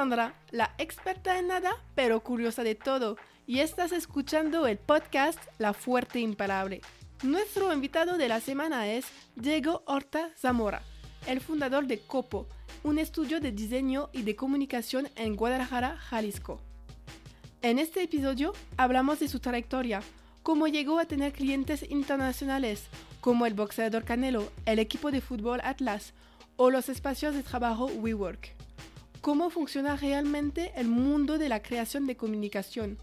Sandra, la experta en nada, pero curiosa de todo, y estás escuchando el podcast La Fuerte Imparable. Nuestro invitado de la semana es Diego Horta Zamora, el fundador de Copo, un estudio de diseño y de comunicación en Guadalajara, Jalisco. En este episodio hablamos de su trayectoria, cómo llegó a tener clientes internacionales, como el boxeador Canelo, el equipo de fútbol Atlas o los espacios de trabajo WeWork. Cómo funciona realmente el mundo de la creación de comunicación,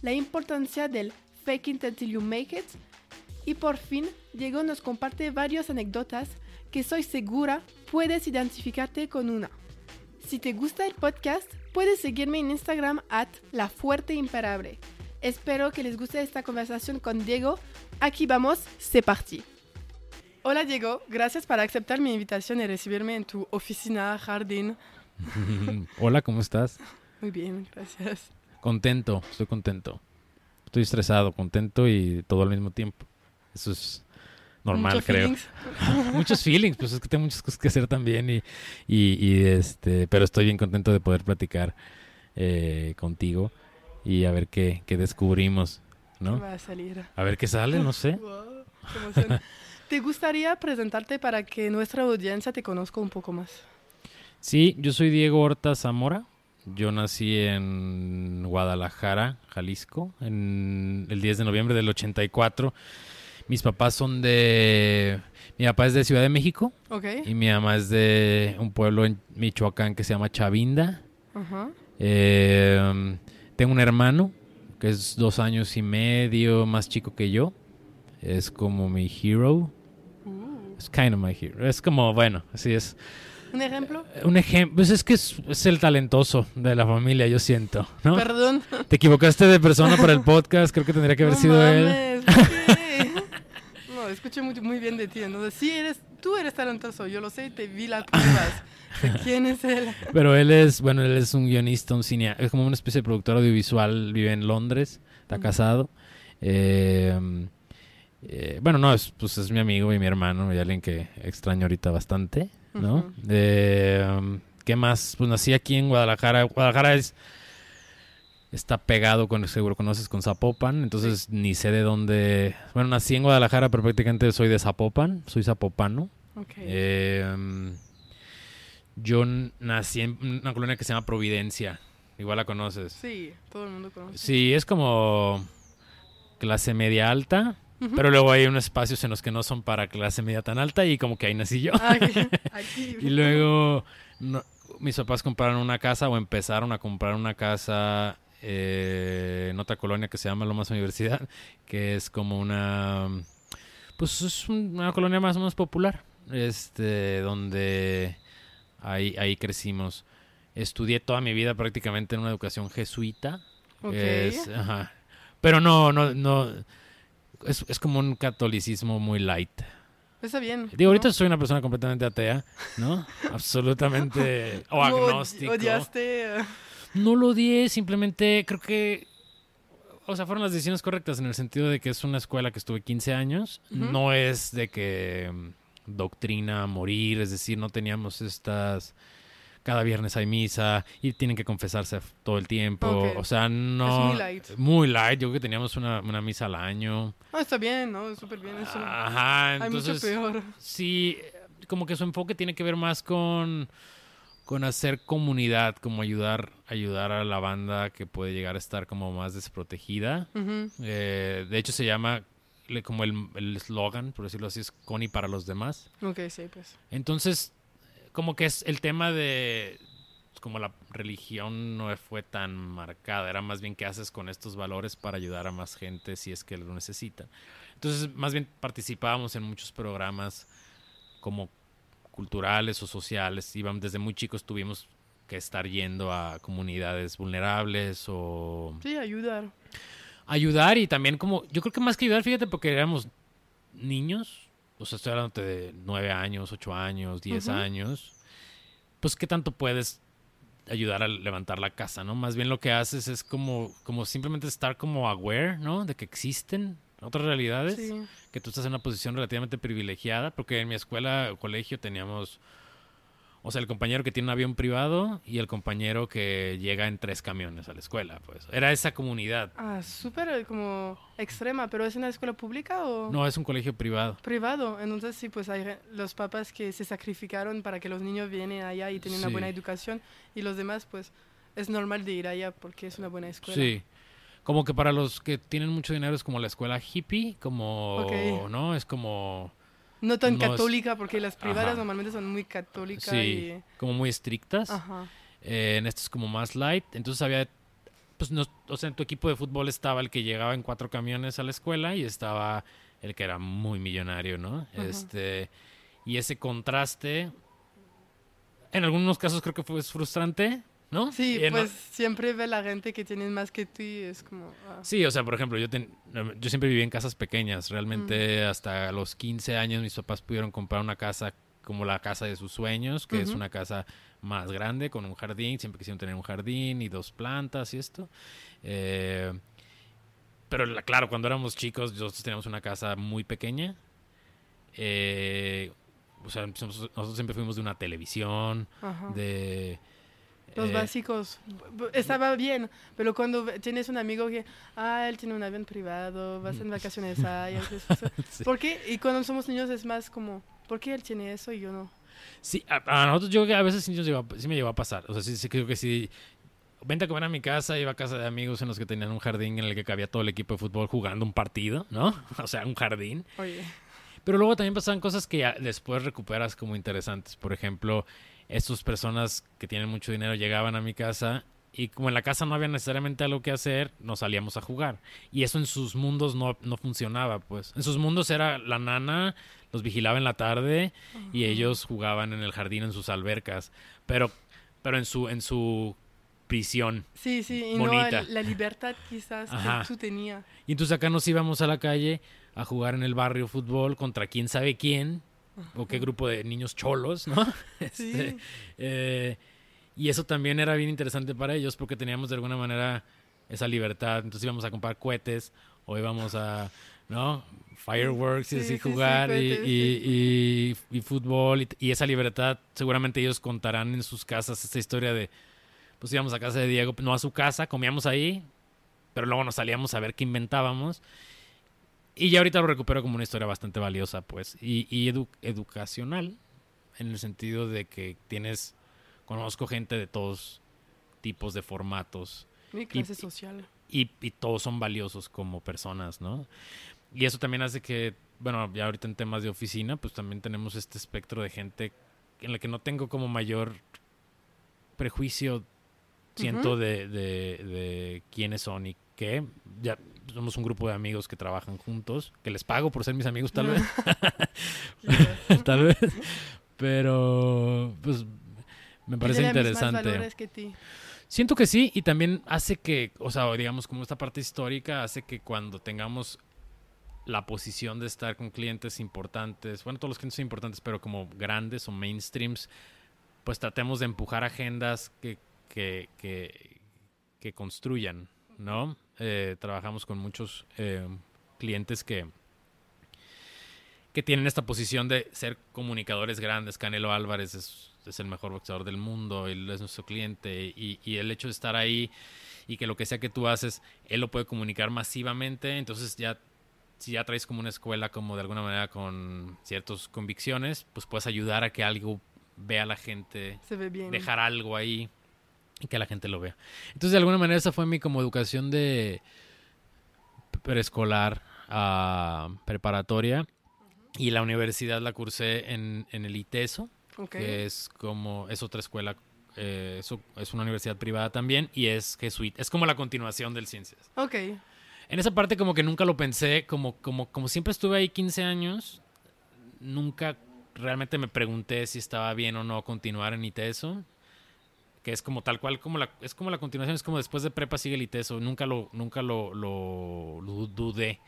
la importancia del fake it until you make it y por fin Diego nos comparte varias anécdotas que soy segura puedes identificarte con una. Si te gusta el podcast, puedes seguirme en Instagram at La Fuerte. Espero que les guste esta conversación con Diego. Aquí vamos, c'est parti. Hola Diego, gracias por aceptar mi invitación y recibirme en tu oficina, jardín. Hola, ¿cómo estás? Muy bien, gracias. Contento, estoy contento. Estoy estresado, contento y todo al mismo tiempo. Eso es normal, Muchos creo. feelings. muchos feelings, pues es que tengo muchas cosas que hacer también y, y, y, este, pero estoy bien contento de poder platicar eh, contigo y a ver qué, qué descubrimos, ¿no? Va a salir. A ver qué sale, no sé. Wow, qué. ¿Te gustaría presentarte para que nuestra audiencia te conozca un poco más? Sí, yo soy Diego Horta Zamora. Yo nací en Guadalajara, Jalisco, en el 10 de noviembre del 84. Mis papás son de... Mi papá es de Ciudad de México y mi mamá es de un pueblo en Michoacán que se llama Chavinda. Ajá. Eh, tengo un hermano que es dos años y medio más chico que yo. Es como mi hero. Uh, Es kind of my hero. Es como, bueno, así es. ¿Un ejemplo? Un ejemplo, pues es que es, es el talentoso de la familia, yo siento, ¿no? Perdón. Te equivocaste de persona para el podcast, creo que tendría que haber No sido él. mames, ¿por qué? No, escuché muy, muy bien de ti. Entonces, sí, eres, tú eres talentoso, yo lo sé, te vi las pruebas. ¿Quién es él? Pero él es, bueno, él es un guionista, un cineasta, es como una especie de productor audiovisual, vive en Londres, está casado. Eh, eh, bueno, no, es, pues es mi amigo y mi hermano, y alguien que extraño ahorita bastante, ¿no? Eh, ¿Qué más? Pues nací aquí en Guadalajara. Guadalajara es está pegado con, seguro conoces, con Zapopan, entonces ni sé de dónde... Bueno, nací en Guadalajara, pero prácticamente soy de Zapopan, soy zapopano. Ok. Eh, yo n- nací en una colonia que se llama Providencia. Igual la conoces. sí, todo el mundo conoce. Sí, es como clase media alta, Pero luego hay unos espacios en los que no son para clase media tan alta y como que ahí nací yo. Aquí. y luego no- mis papás compraron una casa o empezaron a comprar una casa eh, en otra colonia que se llama Lomas Universidad, que es como una... Pues es un- una colonia más o menos popular, este, donde ahí, ahí crecimos. Estudié toda mi vida prácticamente en una educación jesuita. Ok. Es- ajá. Pero no, no, no. Es, es como un catolicismo muy light. Está bien. Digo, ahorita soy una persona completamente atea, ¿no? Absolutamente. O agnóstico. Odiaste. eh, No lo odié, simplemente creo que. O sea, fueron las decisiones correctas en el sentido de que es una escuela que estuve 15 años. No es de que mm, doctrina a morir, es decir, no teníamos estas. Cada viernes hay misa y tienen que confesarse todo el tiempo. O sea, no. Es muy light. Muy light. Yo creo que teníamos una, una misa al año. No, está bien, ¿no? Súper bien. Eso. Ajá, Hay mucho peor. Sí, como que su enfoque tiene que ver más con, con hacer comunidad, como ayudar, ayudar a la banda que puede llegar a estar como más desprotegida. Eh, de hecho, se llama como el el eslogan, por decirlo así, es Connie para los demás. Ok, sí, pues. Entonces, como que es el tema de como la religión no fue tan marcada, era más bien qué haces con estos valores para ayudar a más gente si es que lo necesitan. Entonces, más bien participábamos en muchos programas como culturales o sociales, íbamos desde muy chicos tuvimos que estar yendo a comunidades vulnerables o Sí, ayudar. ayudar y también como, yo creo que más que ayudar, fíjate, porque éramos niños, o sea, estoy hablando de nueve años, ocho años, diez años, pues qué tanto puedes ayudar a levantar la casa, ¿no? Más bien lo que haces es como, como simplemente estar como aware, ¿no? De que existen otras realidades, Sí. que tú estás en una posición relativamente privilegiada, porque en mi escuela o colegio teníamos O sea, el compañero que tiene un avión privado y el compañero que llega en tres camiones a la escuela, pues. Era esa comunidad. Ah, súper eh, como extrema, pero ¿es una escuela pública o...? No, es un colegio privado. Privado, entonces sí, pues hay los papás que se sacrificaron para que los niños vienen allá y tienen una Sí. buena educación y los demás, pues es normal de ir allá porque es una buena escuela. Sí. Como que para los que tienen mucho dinero es como la escuela hippie, como, Ok. ¿no? Es como, No tan católica porque las privadas Ajá. normalmente son muy católicas sí, y... como muy estrictas. Ajá. Eh, en esto es como más light. Entonces había, pues, no, o sea, en tu equipo de fútbol estaba el que llegaba en cuatro camiones a la escuela y estaba el que era muy millonario, ¿no? Ajá. Este, y ese contraste, en algunos casos creo que fue frustrante, ¿no? Sí, o- pues siempre ve la gente que tienen más que tú y es como... ah. Sí, o sea, por ejemplo, yo, ten- yo siempre viví en casas pequeñas. Realmente hasta los 15 años mis papás pudieron comprar una casa como la casa de sus sueños, que es una casa más grande con un jardín. Siempre quisieron tener un jardín y dos plantas y esto. Eh, pero la- claro, cuando éramos chicos, nosotros teníamos una casa muy pequeña. Eh, o sea, nosotros nosotros siempre fuimos de una televisión, Ajá. de... Los eh, básicos. Estaba bien, pero cuando tienes un amigo que, ah, él tiene un avión privado, vas en vacaciones ahí, haces eso. sí. ¿Por qué? Y cuando somos niños es más como, ¿por qué él tiene eso y yo no? Sí, a, a nosotros yo creo que a veces sí, llegó a- sí me llegó a pasar. O sea, sí, sí creo que sí. Vente a comer a mi casa, iba a casa de amigos en los que tenían un jardín en el que cabía todo el equipo de fútbol jugando un partido, ¿no? O sea, un jardín. Oye, Pero luego también pasaban cosas que después recuperas como interesantes. Por ejemplo, estas personas que tienen mucho dinero llegaban a mi casa y como en la casa no había necesariamente algo que hacer, nos salíamos a jugar. Y eso en sus mundos no, no funcionaba, pues. En sus mundos era la nana, los vigilaba en la tarde y ellos jugaban en el jardín en sus albercas. Pero, pero en su, en su prisión. sí, sí, y Bonita. no la libertad quizás Ajá. que tú tenías. Y entonces acá nos íbamos a la calle a jugar en el barrio fútbol contra quién sabe quién o qué grupo de niños cholos, ¿no? Este, Sí. eh, y eso también era bien interesante para ellos porque teníamos de alguna manera esa libertad. Entonces íbamos a comprar cohetes o íbamos a, ¿no? Fireworks y Sí, así sí, sí, jugar y, y- y- y fútbol. Y, y esa libertad seguramente ellos contarán en sus casas esta historia de, pues íbamos a casa de Diego, no a su casa, comíamos ahí, pero luego nos salíamos a ver qué inventábamos. Y ya ahorita lo recupero como una historia bastante valiosa, pues, y, y edu- educacional, en el sentido de que tienes, conozco gente de todos tipos de formatos Mi clase social. y, y todos son valiosos como personas, ¿no? Y eso también hace que, bueno, ya ahorita en temas de oficina, pues también tenemos este espectro de gente en la que no tengo como mayor prejuicio, siento, de, de, de quiénes son y qué. Ya somos un grupo de amigos que trabajan juntos, que les pago por ser mis amigos tal vez, tal vez, pero pues me parece Tiene interesante. valores que ti. Siento que sí, y también hace que, o sea, digamos, como esta parte histórica, hace que cuando tengamos la posición de estar con clientes importantes, bueno, todos los clientes son importantes, pero como grandes o mainstreams, pues tratemos de empujar agendas que, que, que, que construyan, ¿no? Eh, trabajamos con muchos eh, clientes que que tienen esta posición de ser comunicadores grandes. Canelo Álvarez es, es el mejor boxeador del mundo, él es nuestro cliente y, y el hecho de estar ahí y que lo que sea que tú haces, él lo puede comunicar masivamente, entonces ya si ya traes como una escuela como de alguna manera con ciertas convicciones, pues puedes ayudar a que algo vea a la gente, Se ve bien. dejar algo ahí y que la gente lo vea. Entonces, de alguna manera, esa fue mi como educación de preescolar a preparatoria. Y la universidad la cursé en, en el ITESO, que es como, es otra escuela, eh, es, es una universidad privada también, y es jesuita. Es como la continuación del Ciencias. Ok. En esa parte como que nunca lo pensé, como, como, como siempre estuve ahí 15 años, nunca realmente me pregunté si estaba bien o no continuar en ITESO, que es como tal cual, como la, es como la continuación, es como después de prepa sigue el ITESO, nunca lo, nunca lo, lo, lo dudé.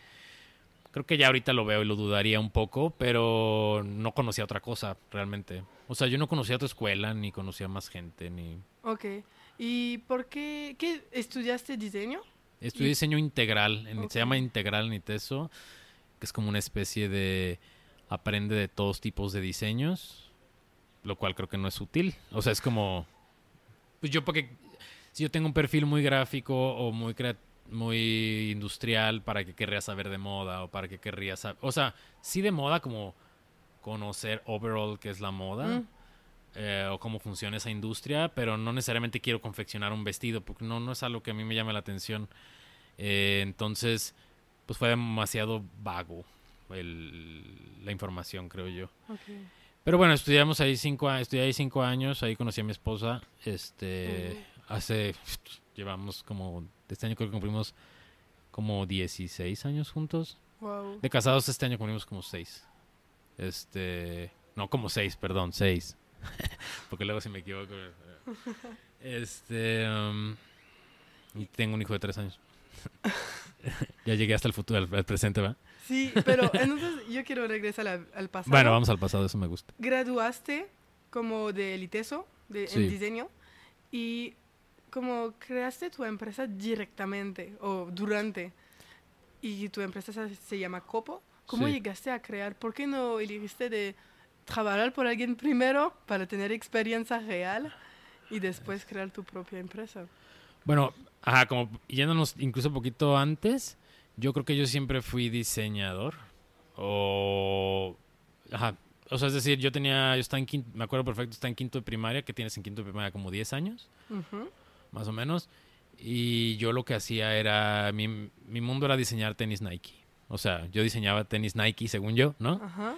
Creo que ya ahorita lo veo y lo dudaría un poco, pero no conocía otra cosa realmente. O sea, yo no conocía otra escuela, ni conocía más gente, ni... Ok. ¿Y por qué, qué estudiaste diseño? Estudié Y- diseño integral, en- se llama integral en ITESO, que es como una especie de aprende de todos tipos de diseños. lo cual creo que no es útil. O sea, es como, pues yo porque, si yo tengo un perfil muy gráfico o muy muy industrial, ¿para qué querría saber de moda? O para qué querría saber, o sea, sí de moda como conocer overall qué es la moda. Mm. Eh, o cómo funciona esa industria, pero no necesariamente quiero confeccionar un vestido, porque no, no es algo que a mí me llame la atención. Eh, entonces, pues fue demasiado vago la información, creo yo. Pero bueno, estudiamos ahí cinco, estudié ahí cinco años, ahí conocí a mi esposa. Este, hace, llevamos como, este año creo que cumplimos como 16 años juntos. De casados este año cumplimos como seis. Este, no como seis, perdón, seis. Porque luego si me equivoco. Eh, este, um, y tengo un hijo de tres años. ya llegué hasta el futuro, al, presente, ¿va? Sí, pero entonces yo quiero regresar al, pasado. Bueno, vamos al pasado, eso me gusta. Graduaste como de Eliteso, de, en diseño, y como creaste tu empresa directamente o durante, y tu empresa se, llama Copo. ¿Cómo llegaste a crear? ¿Por qué no elegiste de trabajar por alguien primero para tener experiencia real y después crear tu propia empresa? Bueno, Ajá, como yéndonos incluso un poquito antes, yo creo que yo siempre fui diseñador. O. Ajá. O sea, es decir, yo tenía. Yo estaba en quinto, me acuerdo perfecto, estaba en quinto de primaria, que tienes en quinto de primaria como 10 años, más o menos. Y yo lo que hacía era. Mi, mi mundo era diseñar tenis Nike. O sea, yo diseñaba tenis Nike, según yo, ¿no? Ajá.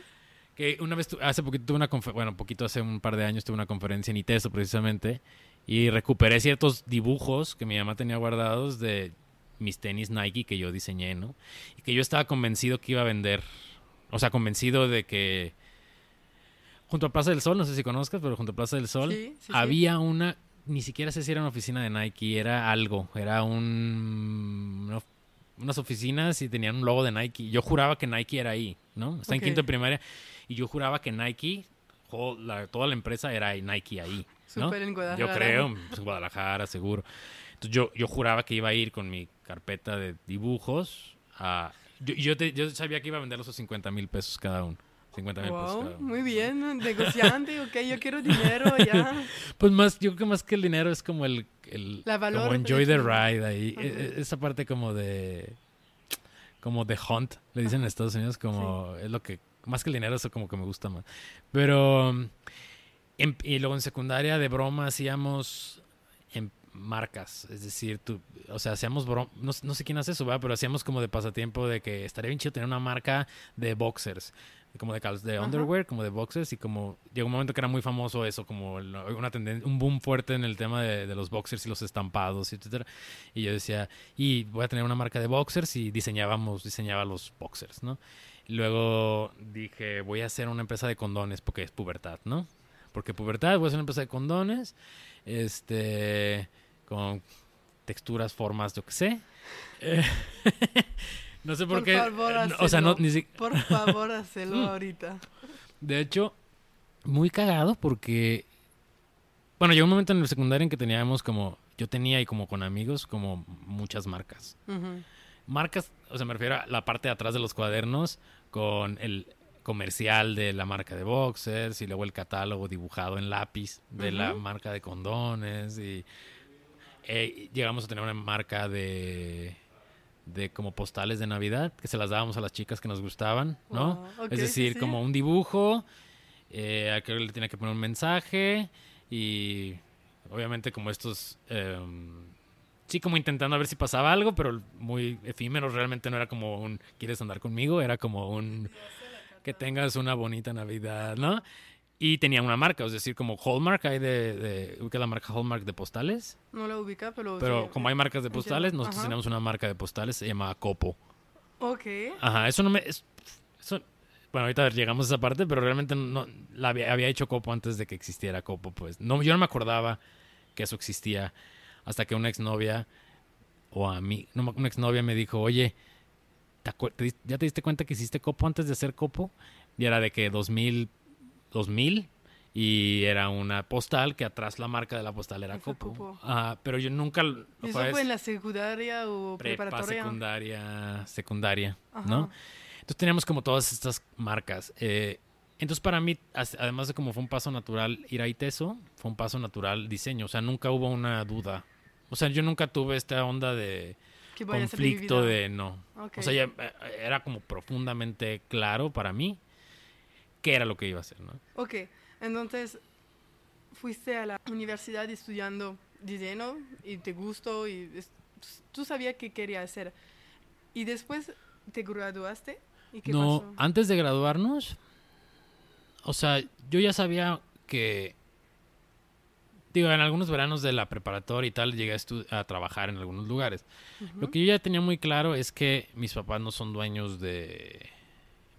Que una vez, hace poquito tuve una conferencia, bueno, poquito hace un par de años tuve una conferencia en ITESO precisamente, y recuperé ciertos dibujos que mi mamá tenía guardados de mis tenis Nike que yo diseñé, ¿no? Y que yo estaba convencido que iba a vender. O sea, convencido de que junto a Plaza del Sol, no sé si conozcas, pero junto a Plaza del Sol había una, ni siquiera sé si era una oficina de Nike, era algo, era un, unas oficinas y tenían un logo de Nike. Yo juraba que Nike era ahí, ¿no? Está en quinto de primaria y yo juraba que Nike, toda la empresa era Nike ahí. Yo creo, en Guadalajara, seguro. Entonces yo, yo juraba que iba a ir con mi carpeta de dibujos a... Yo, yo, yo sabía que iba a vender los 50 mil pesos cada uno. 50 mil pesos cada uno. Muy bien, negociante, ok, yo quiero dinero ya. pues más, yo creo que más que el dinero es como el... el La valor como enjoy the ride ahí. E, e, esa parte como de... Como de hunt, le dicen en Estados Unidos, como es lo que... Más que el dinero, eso como que me gusta más. Pero y luego en secundaria de broma hacíamos en marcas, es decir, tú, o sea, hacíamos broma, no, sé quién hace eso, ¿verdad? pero hacíamos como de pasatiempo de que estaría bien chido tener una marca de boxers, como de, de underwear, como de boxers, y como llegó un momento que era muy famoso eso, como una tendencia, un boom fuerte en el tema de, los boxers y los estampados, etcétera. Y yo decía, y voy a tener una marca de boxers y diseñábamos, diseñaba los boxers, ¿no? luego dije, voy a hacer una empresa de condones porque es pubertad, ¿no? porque pubertad, voy a hacer una empresa de condones, este, con texturas, formas, yo qué sé. no sé por, qué. Favor, o sea, no, ni Por favor, hazlo mm. ahorita. De hecho, muy cagado porque, bueno, llegó un momento en el secundario en que teníamos como, yo tenía y como con amigos, como muchas marcas. Marcas, o sea, me refiero a la parte de atrás de los cuadernos con el comercial de la marca de boxers y luego el catálogo dibujado en lápiz de la marca de condones y eh, llegamos a tener una marca de de como postales de Navidad que se las dábamos a las chicas que nos gustaban, ¿no? es decir, como un dibujo, eh, a que le tenía que poner un mensaje y obviamente como estos em, sí como intentando a ver si pasaba algo, pero muy efímero, realmente no era como un ¿quieres andar conmigo? Era como un que tengas una bonita Navidad, ¿no? Y tenía una marca, es decir, como Hallmark, hay de, de ubica la marca Hallmark de postales. No la ubica, pero... Pero como hay marcas de postales, nosotros teníamos una marca de postales, se llama Copo. Ok. Ajá, eso no me... eso, bueno, ahorita llegamos a esa parte, pero realmente no la había, había, hecho Copo antes de que existiera Copo, pues. No, yo no me acordaba que eso existía hasta que una exnovia, o a mí, no, una exnovia me dijo, oye, ¿Ya te diste cuenta que hiciste copo antes de hacer copo? Y era de que 2000, 2000 y era una postal que atrás la marca de la postal era copo. pero yo nunca... ¿Eso fue en la secundaria o preparatoria? secundaria, secundaria, ¿no? Entonces teníamos como todas estas marcas. Eh, Entonces para mí, además de como fue un paso natural ir a ITESO, fue un paso natural diseño. O sea, nunca hubo una duda. O sea, yo nunca tuve esta onda de ¿Qué voy a hacer de mi conflicto de no. O sea, ya, eh, era como profundamente claro para mí qué era lo que iba a hacer, ¿no? Ok, entonces fuiste a la universidad estudiando diseño y te gustó y es- tú sabías qué querías hacer. Y después te graduaste y qué no, pasó? antes de graduarnos, o sea, yo ya sabía que, digo, en algunos veranos de la preparatoria y tal, llegué a, a trabajar en algunos lugares. Lo que yo ya tenía muy claro es que mis papás no son dueños de...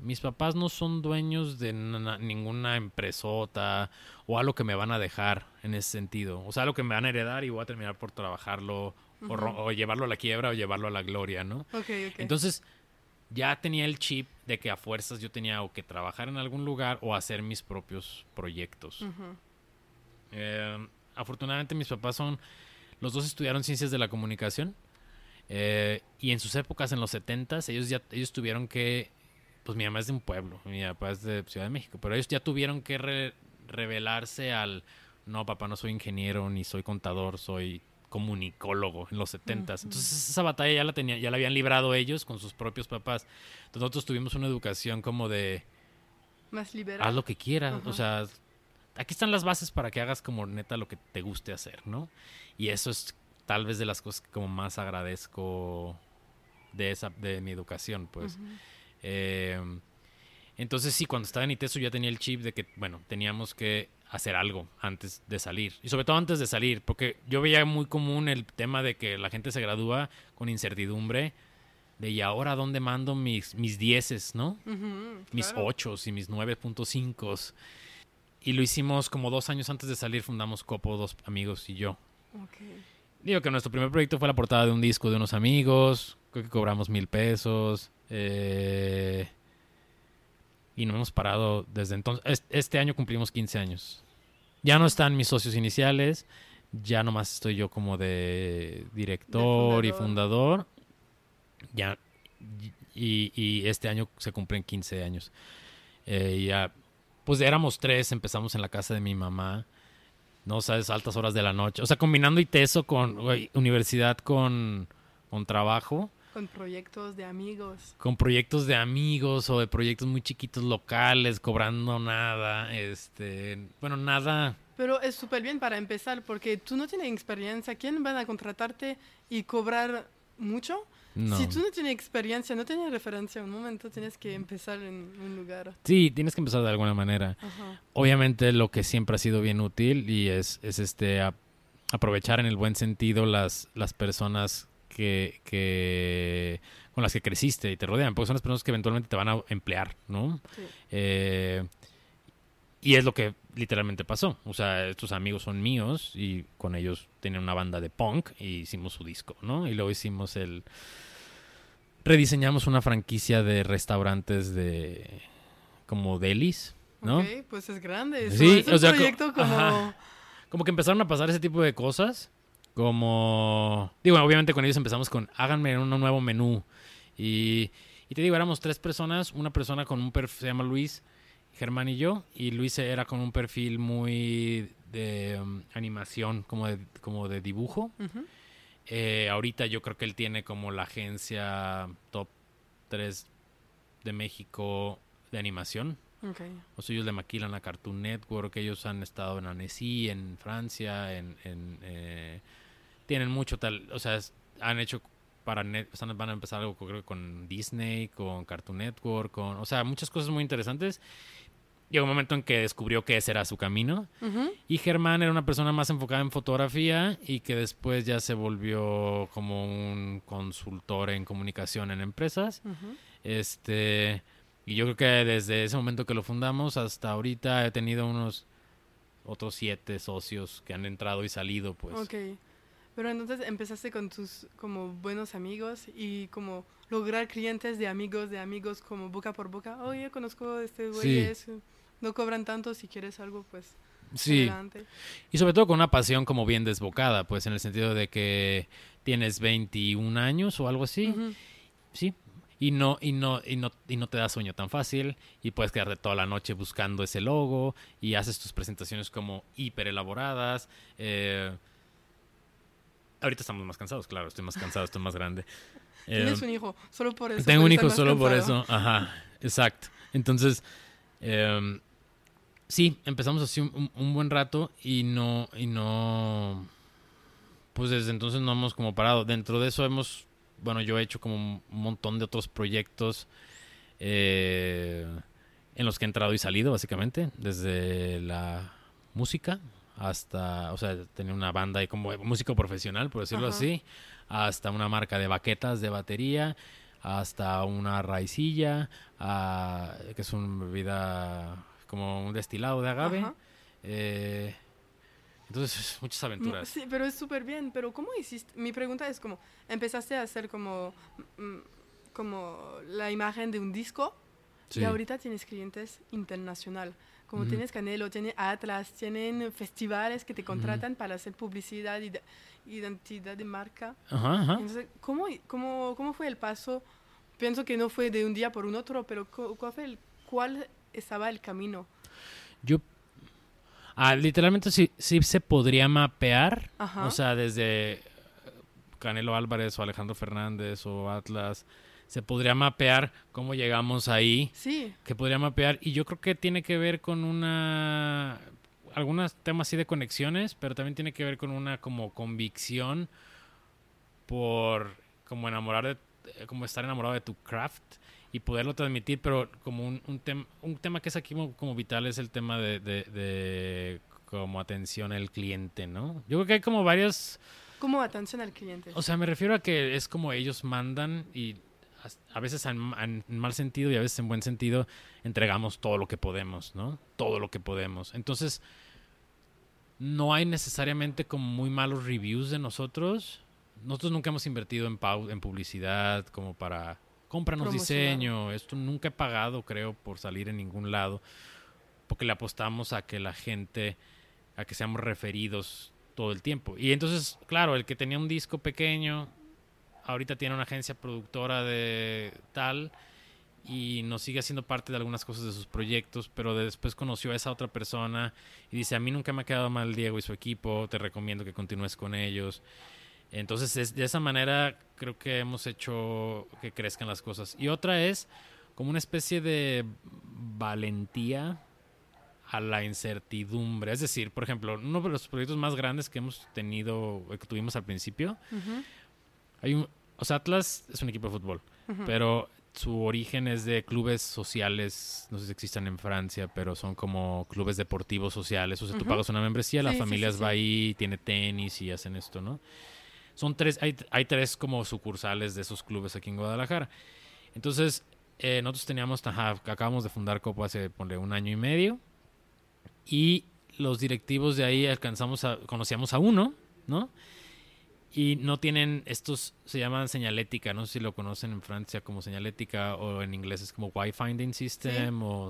Mis papás no son dueños de na- ninguna empresota o algo que me van a dejar en ese sentido. O sea, algo que me van a heredar y voy a terminar por trabajarlo o, llevarlo a la quiebra o llevarlo a la gloria, ¿no? Ok, ok. Entonces, ya tenía el chip de que a fuerzas yo tenía o que trabajar en algún lugar o hacer mis propios proyectos. Eh, afortunadamente mis papás son, los dos estudiaron ciencias de la comunicación eh, y en sus épocas, en los 70 ellos ya ellos tuvieron que, pues mi mamá es de un pueblo, mi papá es de Ciudad de México, pero ellos ya tuvieron que re- revelarse al, no papá, no soy ingeniero ni soy contador, soy comunicólogo en los 70 Entonces esa batalla ya la tenía, ya la habían librado ellos con sus propios papás. Entonces nosotros tuvimos una educación como de Más liberal. haz lo que quieras. Ajá. O sea, aquí están las bases para que hagas como neta lo que te guste hacer, ¿no? Y eso es tal vez de las cosas que como más agradezco de esa de mi educación, pues. Eh, entonces sí, cuando estaba en ITESO ya tenía el chip de que, bueno, teníamos que hacer algo antes de salir. Y sobre todo antes de salir, porque yo veía muy común el tema de que la gente se gradúa con incertidumbre de y ahora dónde mando mis, mis dieces, ¿no? Mis claro. 8 y mis 9.5. Y lo hicimos como dos años antes de salir, fundamos Copo, dos amigos y yo. Ok. Digo que nuestro primer proyecto fue la portada de un disco de unos amigos, creo que cobramos mil pesos. eh, y no hemos parado desde entonces. Es- Este año cumplimos 15 años. Ya no están mis socios iniciales, ya nomás estoy yo como de director y fundador. fundador. Ya, y, y este año se cumplen 15 años. Eh, ya, pues éramos tres, empezamos en la casa de mi mamá. No sabes, altas horas de la noche. O sea, combinando ITESO con universidad con, con trabajo, Con proyectos de amigos. con proyectos de amigos o de proyectos muy chiquitos locales, cobrando nada, este, bueno, nada. Pero es súper bien para empezar porque tú no tienes experiencia. ¿Quién van a contratarte y cobrar mucho? No. Si tú no tienes experiencia, no tienes referencia, un momento tienes que empezar en un lugar. Sí, tienes que empezar de alguna manera. Ajá. Obviamente lo que siempre ha sido bien útil y es, es este a- aprovechar en el buen sentido las, las personas que, que con las que creciste y te rodean, porque son las personas que eventualmente te van a emplear, ¿no? Sí. Eh, y es lo que literalmente pasó. O sea, estos amigos son míos y con ellos tenían una banda de punk y hicimos su disco, ¿no? Y luego hicimos el... Rediseñamos una franquicia de restaurantes de... como delis, ¿no? Ok, pues es grande. Eso. Sí, es un o sea, co- proyecto como... ajá. Como que empezaron a pasar ese tipo de cosas. Como. Digo, obviamente con ellos empezamos con háganme un nuevo menú. Y, y te digo, éramos tres personas. Una persona con un perfil, se llama Luis, Germán y yo. Y Luis era con un perfil muy de um, animación, como de, como de dibujo. Eh, ahorita yo creo que él tiene como la agencia top 3 de México de animación. Ok. O sea, ellos le maquilan a Cartoon Network, ellos han estado en Annecy, en Francia, en... en, eh, tienen mucho tal... O sea, es- han hecho para... Net, están- van a empezar algo creo con Disney, con Cartoon Network, con... O sea, muchas cosas muy interesantes. Llegó un momento en que descubrió que ese era su camino. Y Germán era una persona más enfocada en fotografía y que después ya se volvió como un consultor en comunicación en empresas. Este, y yo creo que desde ese momento que lo fundamos hasta ahorita he tenido unos otros siete socios que han entrado y salido, pues. Ok. Pero entonces empezaste con tus como buenos amigos y como lograr clientes de amigos de amigos como boca por boca. Oye, conozco a este güey, Sí. No cobran tanto, si quieres algo, pues Sí. adelante. Y sobre todo con una pasión como bien desbocada, pues en el sentido de que tienes 21 años o algo así. Sí. y no, y no, y no, y no te da sueño tan fácil, y puedes quedarte toda la noche buscando ese logo, y haces tus presentaciones como hiper elaboradas. Eh, ahorita estamos más cansados, claro, estoy más cansado, estoy más grande. Tienes un hijo, solo por eso. Tengo un hijo solo por eso, ajá, exacto. Entonces, eh, sí, empezamos así un, buen rato y no, y no, pues desde entonces no hemos como parado. Dentro de eso hemos, bueno, yo he hecho como un montón de otros proyectos eh, en los que he entrado y salido, básicamente, desde la música hasta, o sea, tener una banda y como músico profesional, por decirlo así, hasta una marca de baquetas de batería, hasta una raicilla, que es una bebida como un destilado de agave. Eh, entonces, muchas aventuras. Sí, pero es súper bien. Pero ¿cómo hiciste? Mi pregunta es como, empezaste a hacer como, mm, como la imagen de un disco y ahorita tienes clientes internacional. Como tienes Canelo, tienes Atlas, tienen festivales que te contratan para hacer publicidad y identidad de marca. Entonces, ¿cómo, cómo, ¿cómo fue el paso? Pienso que no fue de un día por un otro, pero ¿cuál fue el, cuál estaba el camino. Yo Ah, literalmente sí, sí se podría mapear. O sea, desde Canelo Álvarez o Alejandro Fernández o Atlas. Se podría mapear cómo llegamos ahí. Sí. Que podría mapear. Y yo creo que tiene que ver con una. Algunos temas así de conexiones, pero también tiene que ver con una como convicción por como enamorar de. como estar enamorado de tu craft y poderlo transmitir, pero como un, un, un tema que es aquí como, vital es el tema de, de, como atención al cliente, ¿no? Yo creo que hay como varios... Como atención al cliente. O sea, me refiero a que es como ellos mandan y a veces en, en, mal sentido y a veces en buen sentido entregamos todo lo que podemos, ¿no? Todo lo que podemos. Entonces, no hay necesariamente como muy malos reviews de nosotros. Nosotros nunca hemos invertido en, en publicidad como para cómpranos diseño. Esto nunca he pagado, creo, por salir en ningún lado, porque le apostamos a que la gente, a que seamos referidos todo el tiempo. Y entonces, claro, el que tenía un disco pequeño, ahorita tiene una agencia productora de tal y nos sigue haciendo parte de algunas cosas de sus proyectos, pero después conoció a esa otra persona y dice, a mí nunca me ha quedado mal Diego y su equipo, te recomiendo que continúes con ellos. Entonces, de esa manera creo que hemos hecho que crezcan las cosas. Y otra es como una especie de valentía a la incertidumbre. Es decir, por ejemplo, uno de los proyectos más grandes que hemos tenido, que tuvimos al principio, hay un, o sea, Atlas es un equipo de fútbol, pero su origen es de clubes sociales, no sé si existan en Francia, pero son como clubes deportivos sociales. O sea, tú pagas una membresía, la familia va ahí, tiene tenis y hacen esto, ¿no? Son tres, hay, hay tres como sucursales de esos clubes aquí en Guadalajara. Entonces, eh, nosotros teníamos, acabamos de fundar Copo hace, ponle, un año y medio. Y los directivos de ahí alcanzamos a, conocíamos a uno, ¿no? Y no tienen estos, se llaman señalética, no sé si lo conocen en Francia como señalética o en inglés es como Y-Finding System o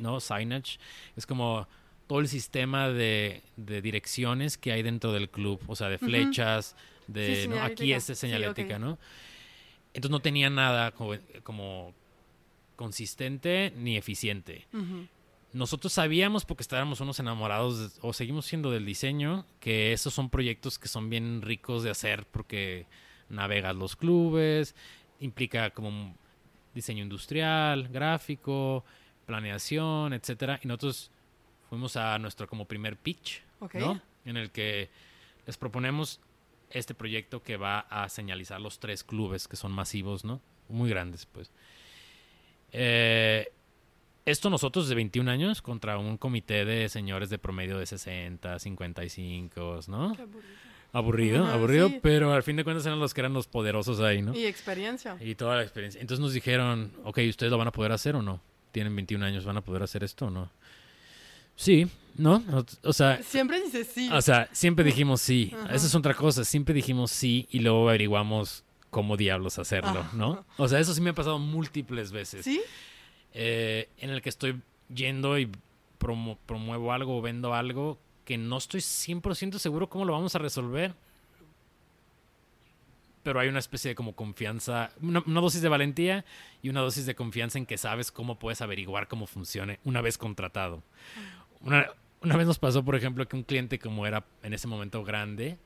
no signage. Es como todo el sistema de, de, direcciones que hay dentro del club, o sea, de flechas, de ¿no? aquí es señalética, ¿no? Entonces no tenía nada como, consistente ni eficiente. Nosotros sabíamos, porque estábamos unos enamorados, o seguimos siendo del diseño, que esos son proyectos que son bien ricos de hacer porque navegas los clubes, implica como diseño industrial, gráfico, planeación, etcétera. Y nosotros fuimos a nuestro como primer pitch, ¿no? En el que les proponemos este proyecto que va a señalizar los tres clubes que son masivos, ¿no? Muy grandes, pues. Eh, esto nosotros de 21 años contra un comité de señores de promedio de 60, 55, ¿no? Qué aburrido. Aburrido, aburrido, pero al fin de cuentas eran los que eran los poderosos ahí, ¿no? Y experiencia. Y toda la experiencia. Entonces nos dijeron, ok, ¿ustedes lo van a poder hacer o no? Tienen 21 años, ¿van a poder hacer esto o no? Sí, ¿no? O, sea... Siempre dices sí. O sea, siempre dijimos sí. Esa es otra cosa. Siempre dijimos sí y luego averiguamos cómo diablos hacerlo, ¿no? O sea, eso sí me ha pasado múltiples veces. ¿Sí? Eh, en el que estoy yendo y promuevo algo o vendo algo que no estoy 100% seguro cómo lo vamos a resolver. pero hay una especie de como confianza, una, una dosis de valentía y una dosis de confianza en que sabes cómo puedes averiguar cómo funcione una vez contratado. Una, una vez nos pasó, por ejemplo, que un cliente como era en ese momento grande,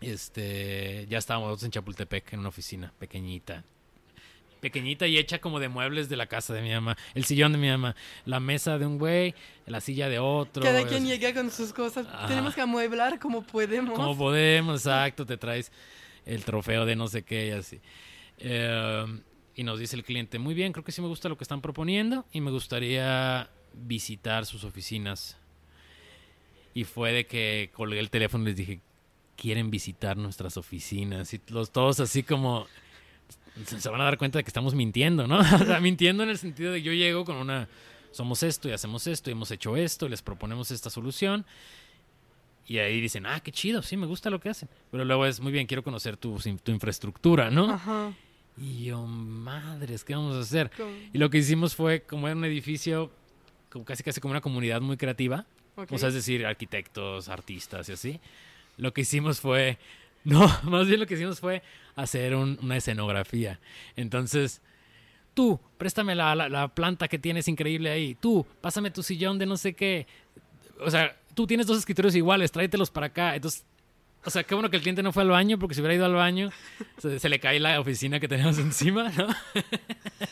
este, ya estábamos en Chapultepec en una oficina pequeñita, pequeñita y hecha como de muebles de la casa de mi mamá. El sillón de mi mamá, la mesa de un güey, la silla de otro. Cada quien llega con sus cosas. Ajá. Tenemos que amueblar como podemos. como podemos, exacto, te traes el trofeo de no sé qué y así. Eh, y nos dice el cliente, muy bien, creo que sí me gusta lo que están proponiendo y me gustaría visitar sus oficinas. Y fue de que colgué el teléfono y les dije, quieren visitar nuestras oficinas. Y los todos así como se van a dar cuenta de que estamos mintiendo, ¿no? O sea, mintiendo en el sentido de que yo llego con una, somos esto y hacemos esto y hemos hecho esto y les proponemos esta solución. Y ahí dicen, ah, qué chido, sí, me gusta lo que hacen. Pero luego es, muy bien, quiero conocer tu, tu infraestructura, ¿no? Ajá. Y yo, madres, ¿qué vamos a hacer? Y lo que hicimos fue, como era un edificio, como casi casi como una comunidad muy creativa, o sea, es decir, arquitectos, artistas y así, lo que hicimos fue, no, más bien lo que hicimos fue hacer un- una escenografía. Entonces, tú, préstame la, la- la planta que tienes increíble ahí, tú, pásame tu sillón de no sé qué, o sea, tú tienes dos escritorios iguales, tráetelos para acá. Entonces, o sea, qué bueno que el cliente no fue al baño, porque si hubiera ido al baño, se, se le cae la oficina que tenemos encima, ¿no?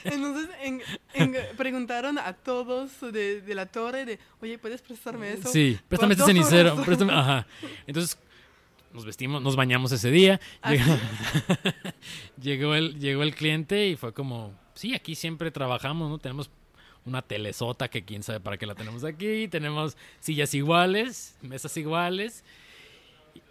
Entonces en- en- preguntaron a todos de, de la torre de, oye, ¿puedes prestarme eso? Sí, préstame este cenicero, préstame, ajá. Entonces, nos vestimos, nos bañamos ese día. Ah, Llegó, llegó el, llegó el cliente y fue como, sí, aquí siempre trabajamos, ¿no? Tenemos una telesota que quién sabe para qué la tenemos aquí, tenemos sillas iguales, mesas iguales.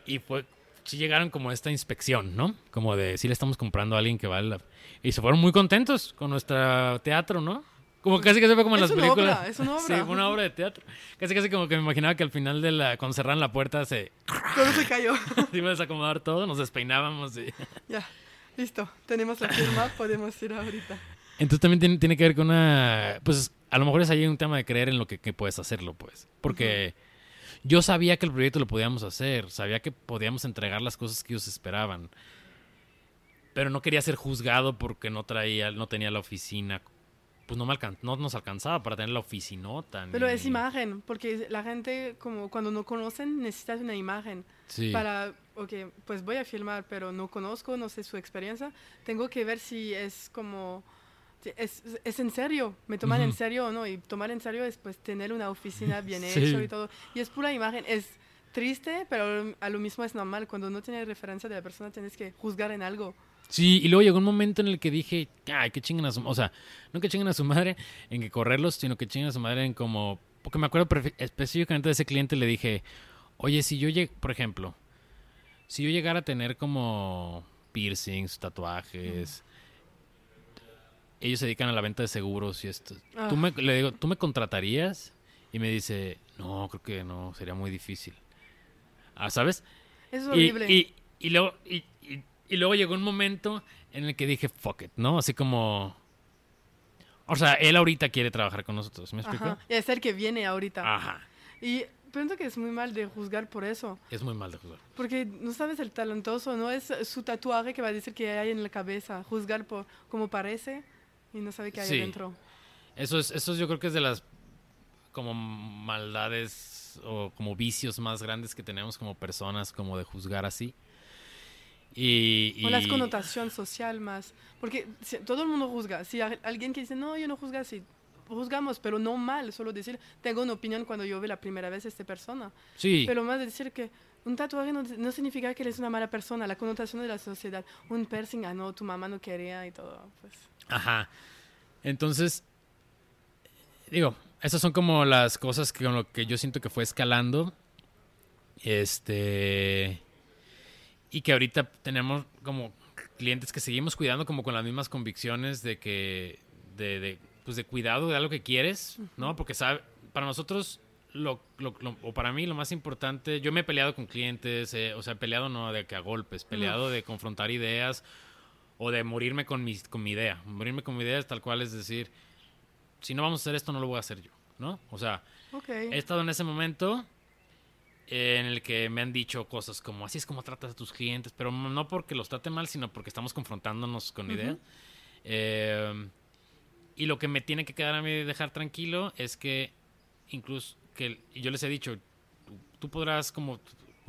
Y, fue, sí llegaron como a esta inspección, ¿no? Como de, sí le estamos comprando a alguien que vale la... Y se fueron muy contentos con nuestro teatro, ¿no? Como casi que se fue como en Es las películas. obra, es una Sí, obra. fue una obra de teatro. Casi casi como que me imaginaba que al final de la, cuando cerraran la puerta se, Todo se cayó. se iba a desacomodar todo, nos despeinábamos y... ya, listo. Tenemos la firma, podemos ir ahorita. Entonces también tiene, tiene que ver con una... Pues a lo mejor es ahí un tema de creer en lo que, que puedes hacerlo, pues. Porque yo sabía que el proyecto lo podíamos hacer, sabía que podíamos entregar las cosas que ellos esperaban. Pero no quería ser juzgado porque no traía, no tenía la oficina. Pues no, me alcan- no nos alcanzaba para tener la oficinota. Pero ni- es imagen, porque la gente, como cuando no conocen, necesitas una imagen. Sí. Para, ok, pues voy a filmar, pero no conozco, no sé su experiencia. Tengo que ver si es como, es, es en serio, me toman en serio o no. Y tomar en serio es pues tener una oficina bien Sí. hecho y todo. Y es pura imagen, es triste, pero a lo mismo es normal. Cuando no tienes referencia de la persona, tienes que juzgar en algo. Sí, y luego llegó un momento en el que dije, ay, que chinguen a su... O sea, no que chinguen a su madre en que correrlos, sino que chinguen a su madre en como... Porque me acuerdo específicamente de ese cliente, le dije, oye, si yo llego, por ejemplo, si yo llegara a tener como piercings, tatuajes, ellos se dedican a la venta de seguros y esto. Ah. ¿Tú me, le digo, ¿tú me contratarías? Y me dice, no, creo que no, sería muy difícil. Ah, ¿sabes? Es horrible. y, y luego, y, y- luego llegó un momento en el que dije, fuck it, ¿no? Así como... O sea, él ahorita quiere trabajar con nosotros, ¿me explico? Ajá. Y es el que viene ahorita. Ajá. Y pienso que es muy mal de juzgar por eso. Es muy mal de juzgar. Porque no sabes el talentoso, no es su tatuaje que va a decir que hay en la cabeza. Juzgar por cómo parece y no sabe qué hay Sí. adentro. Eso es, eso yo creo que es de las como maldades o como vicios más grandes que tenemos como personas, como de juzgar así. Y, O la y- connotación social más. Porque si- todo el mundo juzga. Si hay alguien que dice, no, yo no juzgo así. Juzgamos, pero no mal. Solo decir, tengo una opinión cuando yo veo la primera vez a esta persona. Sí, Pero más de decir que un tatuaje no, no significa que eres una mala persona. La connotación de la sociedad. Un piercing, ah, no, tu mamá no quería y todo. Pues. Ajá. Entonces, digo, esas son como las cosas que, con lo que yo siento que fue escalando. Este. Y que ahorita tenemos como clientes que seguimos cuidando como con las mismas convicciones de que. de, de, pues de cuidado de algo que quieres, ¿no? Porque sabe, para nosotros. Lo, lo- lo- o para mí lo más importante, yo me he peleado con clientes, eh, o sea, peleado no de que a golpes, peleado de confrontar ideas, o de morirme con mi, con mi idea. Morirme con mi idea es tal cual, es decir, si no vamos a hacer esto, no lo voy a hacer yo, ¿no? O sea, he estado en ese momento en el que me han dicho cosas como así es como tratas a tus clientes, pero no porque los trate mal, sino porque estamos confrontándonos con ideas. Eh, y lo que me tiene que quedar a mí dejar tranquilo es que incluso que yo les he dicho, tú podrás como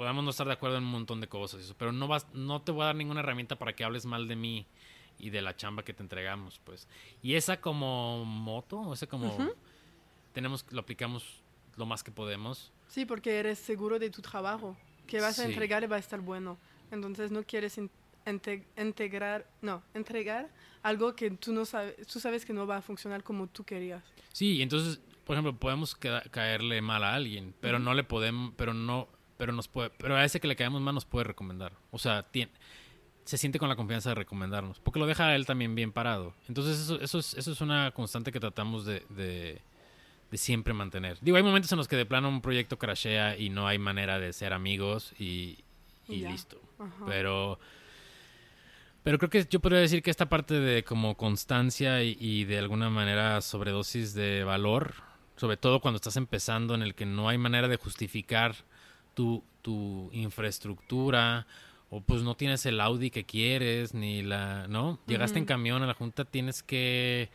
podamos no estar de acuerdo en un montón de cosas, pero no vas no te voy a dar ninguna herramienta para que hables mal de mí y de la chamba que te entregamos, pues. Y esa como moto, ese como tenemos lo aplicamos lo más que podemos Sí, porque eres seguro de tu trabajo, que vas a entregar y va a estar bueno. Entonces no quieres integrar, no, entregar algo que tú no sabes, tú sabes que no va a funcionar como tú querías. Sí, entonces, por ejemplo, podemos caerle mal a alguien, pero no le podemos, pero no, pero nos puede, pero a ese que le caemos mal nos puede recomendar. O sea, tiene, se siente con la confianza de recomendarnos, porque lo deja a él también bien parado. Entonces eso, eso, es, eso es una constante que tratamos de de siempre mantener. Digo, hay momentos en los que de plano un proyecto crashea y no hay manera de ser amigos y, listo. Pero pero creo que yo podría decir que esta parte de como constancia y, de alguna manera sobredosis de valor, sobre todo cuando estás empezando en el que no hay manera de justificar tu, tu infraestructura o pues no tienes el Audi que quieres ni la, ¿no? Llegaste en camión a la junta, tienes que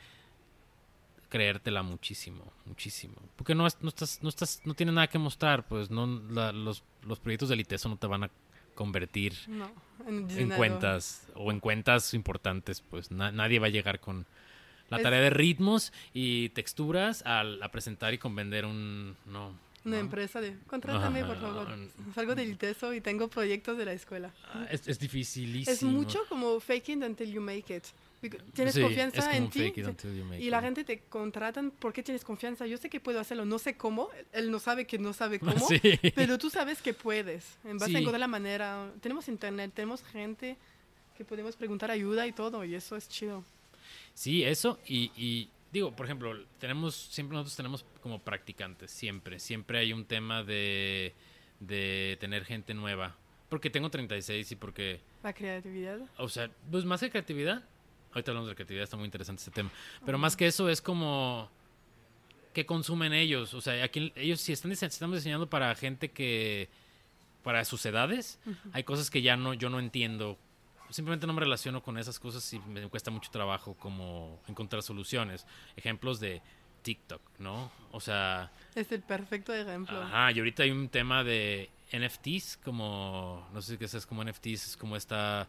creértela muchísimo, muchísimo. Porque no, no estás, no estás, no tienes nada que mostrar, pues no los, los proyectos de ITESO no te van a convertir en, cuentas o en cuentas importantes, pues nadie va a llegar con la tarea de ritmos y texturas a, presentar y con vender un no una empresa de contrátame por favor salgo del ITESO y tengo proyectos de la escuela. Ah, es, es dificilísimo. Es mucho como faking until you make it. Tienes confianza en ti y la gente te contratan porque tienes confianza. Yo sé que puedo hacerlo, no sé cómo, él no sabe que no sabe cómo, pero tú sabes que puedes. En base a encontrar la manera. Tenemos internet, tenemos gente que podemos preguntar ayuda y todo, y eso es chido. Sí, eso, y, digo, por ejemplo, tenemos, siempre nosotros tenemos como practicantes, siempre, siempre hay un tema de, de tener gente nueva. Porque tengo 36 y porque... La creatividad. O sea, pues más que creatividad, Ahorita hablamos de creatividad, está muy interesante ese tema. Pero más que eso es como que consumen ellos. O sea, aquí ellos si están estamos diseñando para gente que para sus edades, hay cosas que ya no yo no entiendo. Simplemente no me relaciono con esas cosas y me cuesta mucho trabajo como encontrar soluciones. Ejemplos de TikTok, ¿no? O sea, es el perfecto ejemplo. Ajá, y ahorita hay un tema de NFTs, como no sé qué es como NFTs, es como esta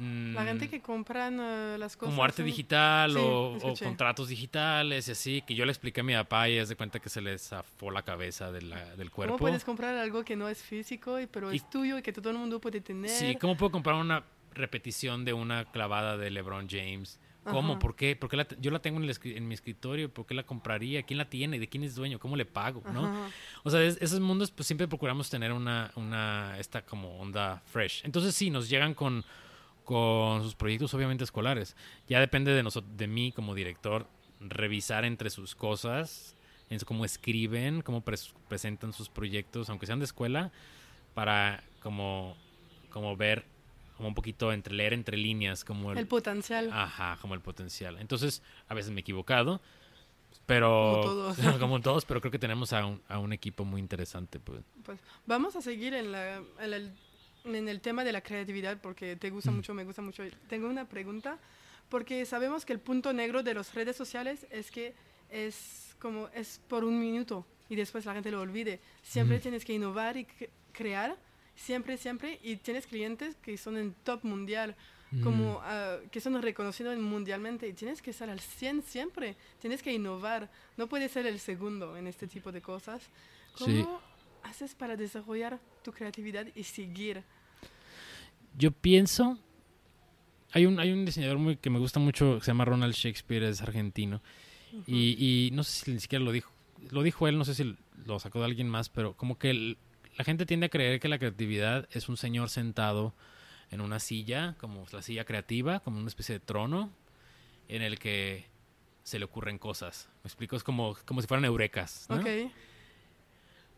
la gente mm. que compran eh, las cosas. Como arte digital o, contratos digitales y así, que yo le expliqué a mi papá y es de cuenta que se le zafó la cabeza del cuerpo. ¿Cómo puedes comprar algo que no es físico, pero es tuyo y que todo el mundo puede tener? Sí, ¿cómo puedo comprar una repetición de una clavada de LeBron James? ¿Cómo? ¿Por qué? Porque yo la tengo en, mi escritorio, ¿por qué la compraría? ¿Quién la tiene? ¿De quién es dueño? ¿Cómo le pago? ¿no? O sea, esos mundos pues siempre procuramos tener una, una, esta como onda fresh. Entonces sí, nos llegan con con sus proyectos obviamente escolares. Ya depende de, nosotros, de mí como director revisar entre sus cosas, en cómo escriben, cómo presentan sus proyectos, aunque sean de escuela, para como, como ver como un poquito entre leer entre líneas como el, potencial. Ajá, como el potencial. Entonces, a veces me he equivocado, pero como todos, como todos pero creo que tenemos a un, a un equipo muy interesante. Pues. pues vamos a seguir en, la, en el en el tema de la creatividad, porque te gusta mucho, me gusta mucho, tengo una pregunta, porque sabemos que el punto negro de las redes sociales es que es como es por un minuto y después la gente lo olvide. Siempre tienes que innovar y crear, siempre, siempre, y tienes clientes que son en top mundial, como ah, que son reconocidos mundialmente y tienes que estar al 100 siempre, tienes que innovar, no puedes ser el segundo en este tipo de cosas. ¿Cómo haces para desarrollar tu creatividad y seguir? Yo pienso, hay un, hay un diseñador muy, que me gusta mucho, que se llama Ronald Shakespeare, es argentino, y, y, no sé si ni siquiera lo dijo, lo dijo él, no sé si lo sacó de alguien más, pero como que la gente tiende a creer que la creatividad es un señor sentado en una silla, como la silla creativa, como una especie de trono, en el que se le ocurren cosas. Me explico, es como, como si fueran eurecas. ¿no?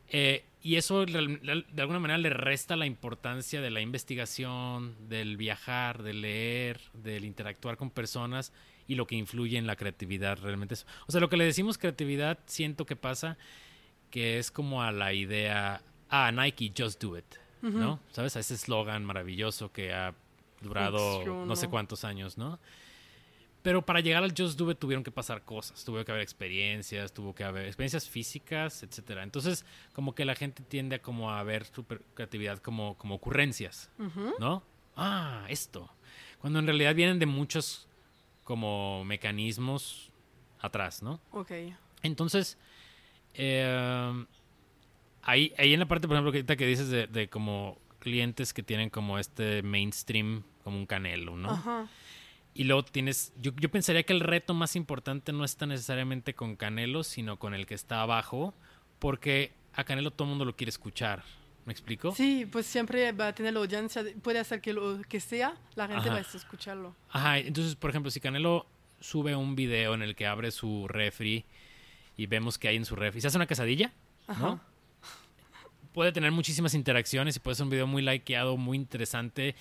Eh, y eso de alguna manera le resta la importancia de la investigación, del viajar, del leer, del interactuar con personas y lo que influye en la creatividad realmente. O sea, lo que le decimos creatividad, siento que pasa que es como a la idea ah, Nike, just do it, ¿no? ¿Sabes? A ese eslogan maravilloso que ha durado no sé cuántos años, ¿no? Pero para llegar al Just Do It tuvieron que pasar cosas, tuvo que haber experiencias, tuvo que haber experiencias físicas, etcétera. Entonces, como que la gente tiende a como a ver su creatividad como, como ocurrencias. ¿no? Ah, esto. Cuando en realidad vienen de muchos como mecanismos atrás, ¿no? Ok. Entonces, eh, ahí, ahí en la parte, por ejemplo, que que dices de, de como clientes que tienen como este mainstream, como un canelo, ¿no? Ajá. Y luego tienes, yo, yo pensaría que el reto más importante no está necesariamente con Canelo, sino con el que está abajo, porque a Canelo todo el mundo lo quiere escuchar. ¿Me explico? Sí, pues siempre va a tener la audiencia, de- puede hacer que lo que sea, la gente Ajá. va a escucharlo. Ajá, entonces, por ejemplo, si Canelo sube un video en el que abre su refri y vemos que hay en su refri, se hace una quesadilla, Ajá. ¿no? Puede tener muchísimas interacciones y puede ser un video muy likeado, muy interesante.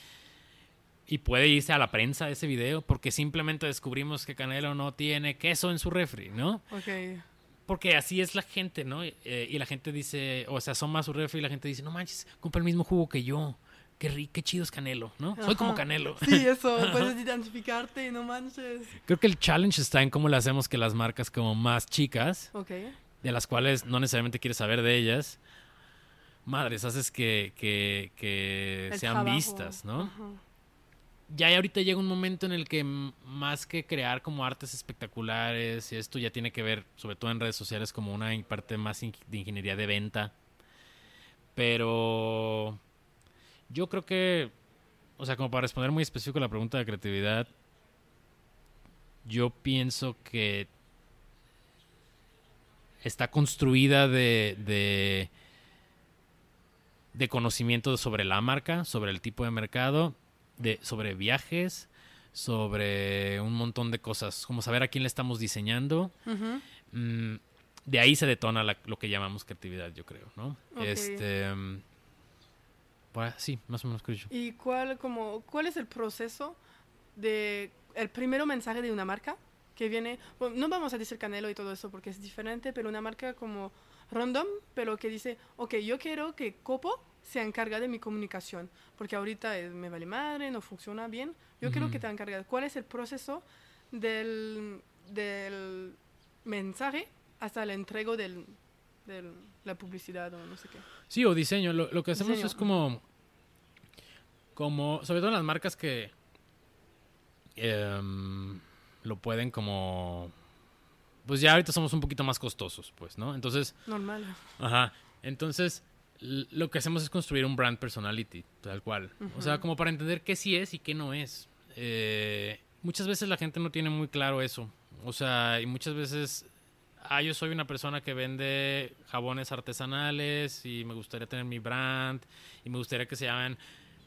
Y puede irse a la prensa ese video porque simplemente descubrimos que Canelo no tiene queso en su refri, ¿no? Ok. Porque así es la gente, ¿no? Eh, y la gente dice, o se asoma a su refri y la gente dice, no manches, compra el mismo jugo que yo. Qué rico, qué chido es Canelo, ¿no? Soy como. Canelo. Sí, eso, puedes identificarte, no manches. Creo que el challenge está en cómo le hacemos que las marcas como más chicas, de las cuales no necesariamente quieres saber de ellas, madres, haces que, que, que sean trabajo. vistas, ¿no? Ajá. Ya ahorita llega un momento en el que más que crear como artes espectaculares, y esto ya tiene que ver, sobre todo en redes sociales, como una parte más de ingeniería de venta. Pero yo creo que, o sea, como para responder muy específico a la pregunta de creatividad, yo pienso que está construida de, de, de conocimiento sobre la marca, sobre el tipo de mercado, de, sobre viajes, sobre un montón de cosas, como saber a quién le estamos diseñando. Ujú. Mm, de ahí se detona la- lo que llamamos creatividad, yo creo, ¿no? Ok. Este, mm, pues, sí, más o menos creo yo. ¿Y cuál, como, cuál es el proceso de el primero mensaje de una marca que viene? bueno, no vamos a decir Canelo y todo eso porque es diferente, pero una marca como random, pero que dice, ok, yo quiero que Copo se encarga de mi comunicación, porque ahorita eh, me vale madre, no funciona bien. Yo quiero Ujú. que te encargues. ¿Cuál es el proceso del, del mensaje hasta el entrego del, de la publicidad o no sé qué? Sí, o diseño. Lo, lo que hacemos Diseño. es como. Como. Sobre todo en las marcas que. em, lo pueden como. Pues ya ahorita somos un poquito más costosos, pues, ¿no? Entonces. Normal. Ajá. Entonces. Lo que hacemos es construir un brand personality, tal cual. O sea, como para entender qué sí es y qué no es. Eh, muchas veces la gente no tiene muy claro eso. O sea, y muchas veces ah, yo soy una persona que vende jabones artesanales y me gustaría tener mi brand y me gustaría que se llamen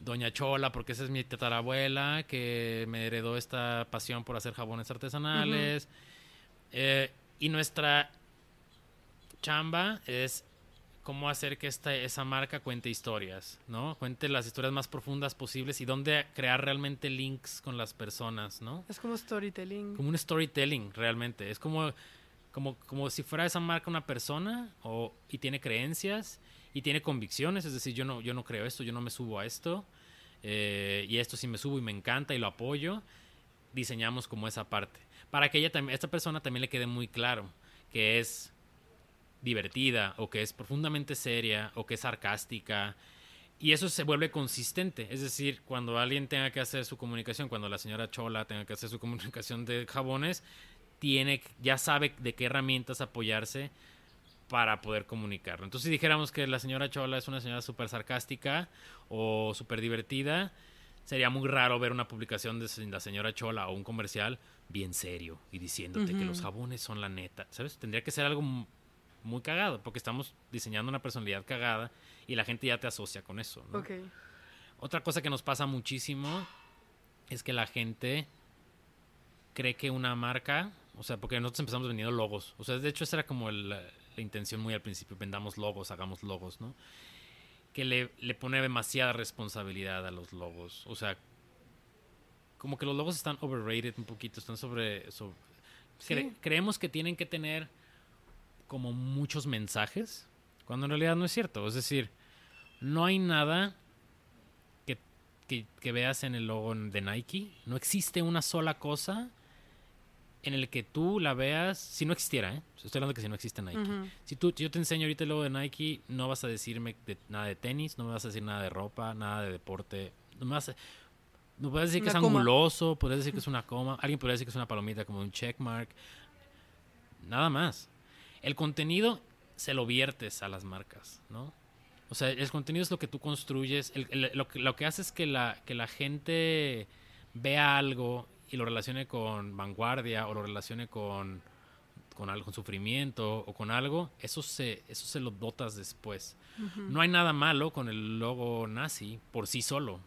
Doña Chola porque esa es mi tatarabuela que me heredó esta pasión por hacer jabones artesanales. Eh, y nuestra chamba es cómo hacer que esta, esa marca cuente historias, ¿no? Cuente las historias más profundas posibles y dónde crear realmente links con las personas, ¿no? Es como storytelling. como un storytelling realmente. Es como, como, como si fuera esa marca una persona o, y tiene creencias y tiene convicciones. Es decir, yo no, yo no creo esto, yo no me subo a esto. eh, y esto sí me subo y me encanta y lo apoyo. Diseñamos como esa parte. Para que ella también, esta persona también le quede muy claro que es divertida o que es profundamente seria o que es sarcástica. Y eso se vuelve consistente. Es decir, cuando alguien tenga que hacer su comunicación, cuando la señora Chola tenga que hacer su comunicación de jabones, tiene, ya sabe de qué herramientas apoyarse para poder comunicarlo. Entonces, si dijéramos que la señora Chola es una señora súper sarcástica o súper divertida, sería muy raro ver una publicación de la señora Chola o un comercial bien serio y diciéndote que los jabones son la neta. ¿Sabes? Tendría que ser algo muy cagado, porque estamos diseñando una personalidad cagada y la gente ya te asocia con eso. ¿no? Otra cosa que nos pasa muchísimo es que la gente cree que una marca, o sea, porque nosotros empezamos vendiendo logos, o sea, de hecho esa era como el- la, la intención muy al principio, vendamos logos, hagamos logos, ¿no? Que le, le pone demasiada responsabilidad a los logos, o sea, como que los logos están overrated un poquito, están sobre... sobre- cre- Sí. creemos que tienen que tener como muchos mensajes, cuando en realidad no es cierto, es decir, No hay nada que, que- que veas en el logo de Nike. No existe una sola cosa en el que tú la veas, si no existiera, ¿eh? Estoy hablando que si no existe Nike. Si tú, yo te enseño ahorita el logo de Nike, no vas a decirme de- nada de tenis, no me vas a decir nada de ropa, nada de deporte. No me vas a, no puedes decir que es coma. anguloso, podrías decir que es una coma, alguien podría decir que es una palomita como un checkmark. Nada más. El contenido se lo viertes a las marcas, ¿no? O sea, el contenido es lo que tú construyes. el- el- lo, que, lo que hace es que la, que la gente vea algo y lo relacione con vanguardia o lo relacione con, con algo, con sufrimiento o con algo. Eso se, eso se lo dotas después. No hay nada malo con el logo nazi por sí solo,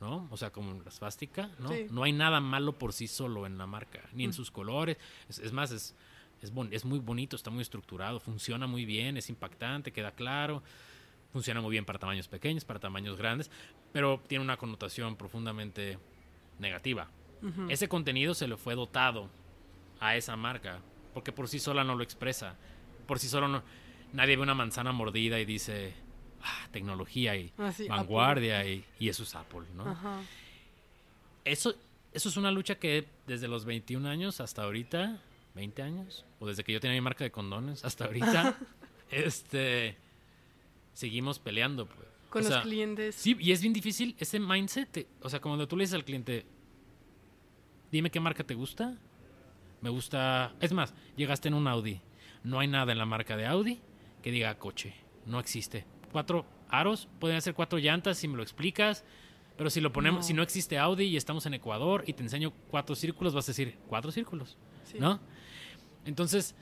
¿no? O sea, como la svástica, ¿no? Sí. No hay nada malo por sí solo en la marca, ni en Mm. sus colores. Es, es más, es, es, bon- es muy bonito, está muy estructurado, funciona muy bien, es impactante, queda claro. Funciona muy bien para tamaños pequeños, para tamaños grandes, pero tiene una connotación profundamente negativa. Ese contenido se le fue dotado a esa marca, porque por sí sola no lo expresa. Por sí solo no, nadie ve una manzana mordida y dice, ah, tecnología y Ah, sí, vanguardia y, y eso es Apple, ¿no? Ajá. Eso, eso es una lucha que desde los 21 años hasta ahorita, 20 años, o desde que yo tenía mi marca de condones hasta ahorita, este, seguimos peleando. Pues. Con O los sea, clientes. Sí, y es bien difícil ese mindset. o sea, cuando tú le dices al cliente, dime qué marca te gusta. Me gusta. Es más, llegaste en un Audi. No hay nada en la marca de Audi que diga coche. No existe. Cuatro aros, pueden ser cuatro llantas si me lo explicas. Pero si lo ponemos, No. si no existe Audi y estamos en Ecuador y te enseño cuatro círculos, vas a decir cuatro círculos. Sí. ¿No? Entonces,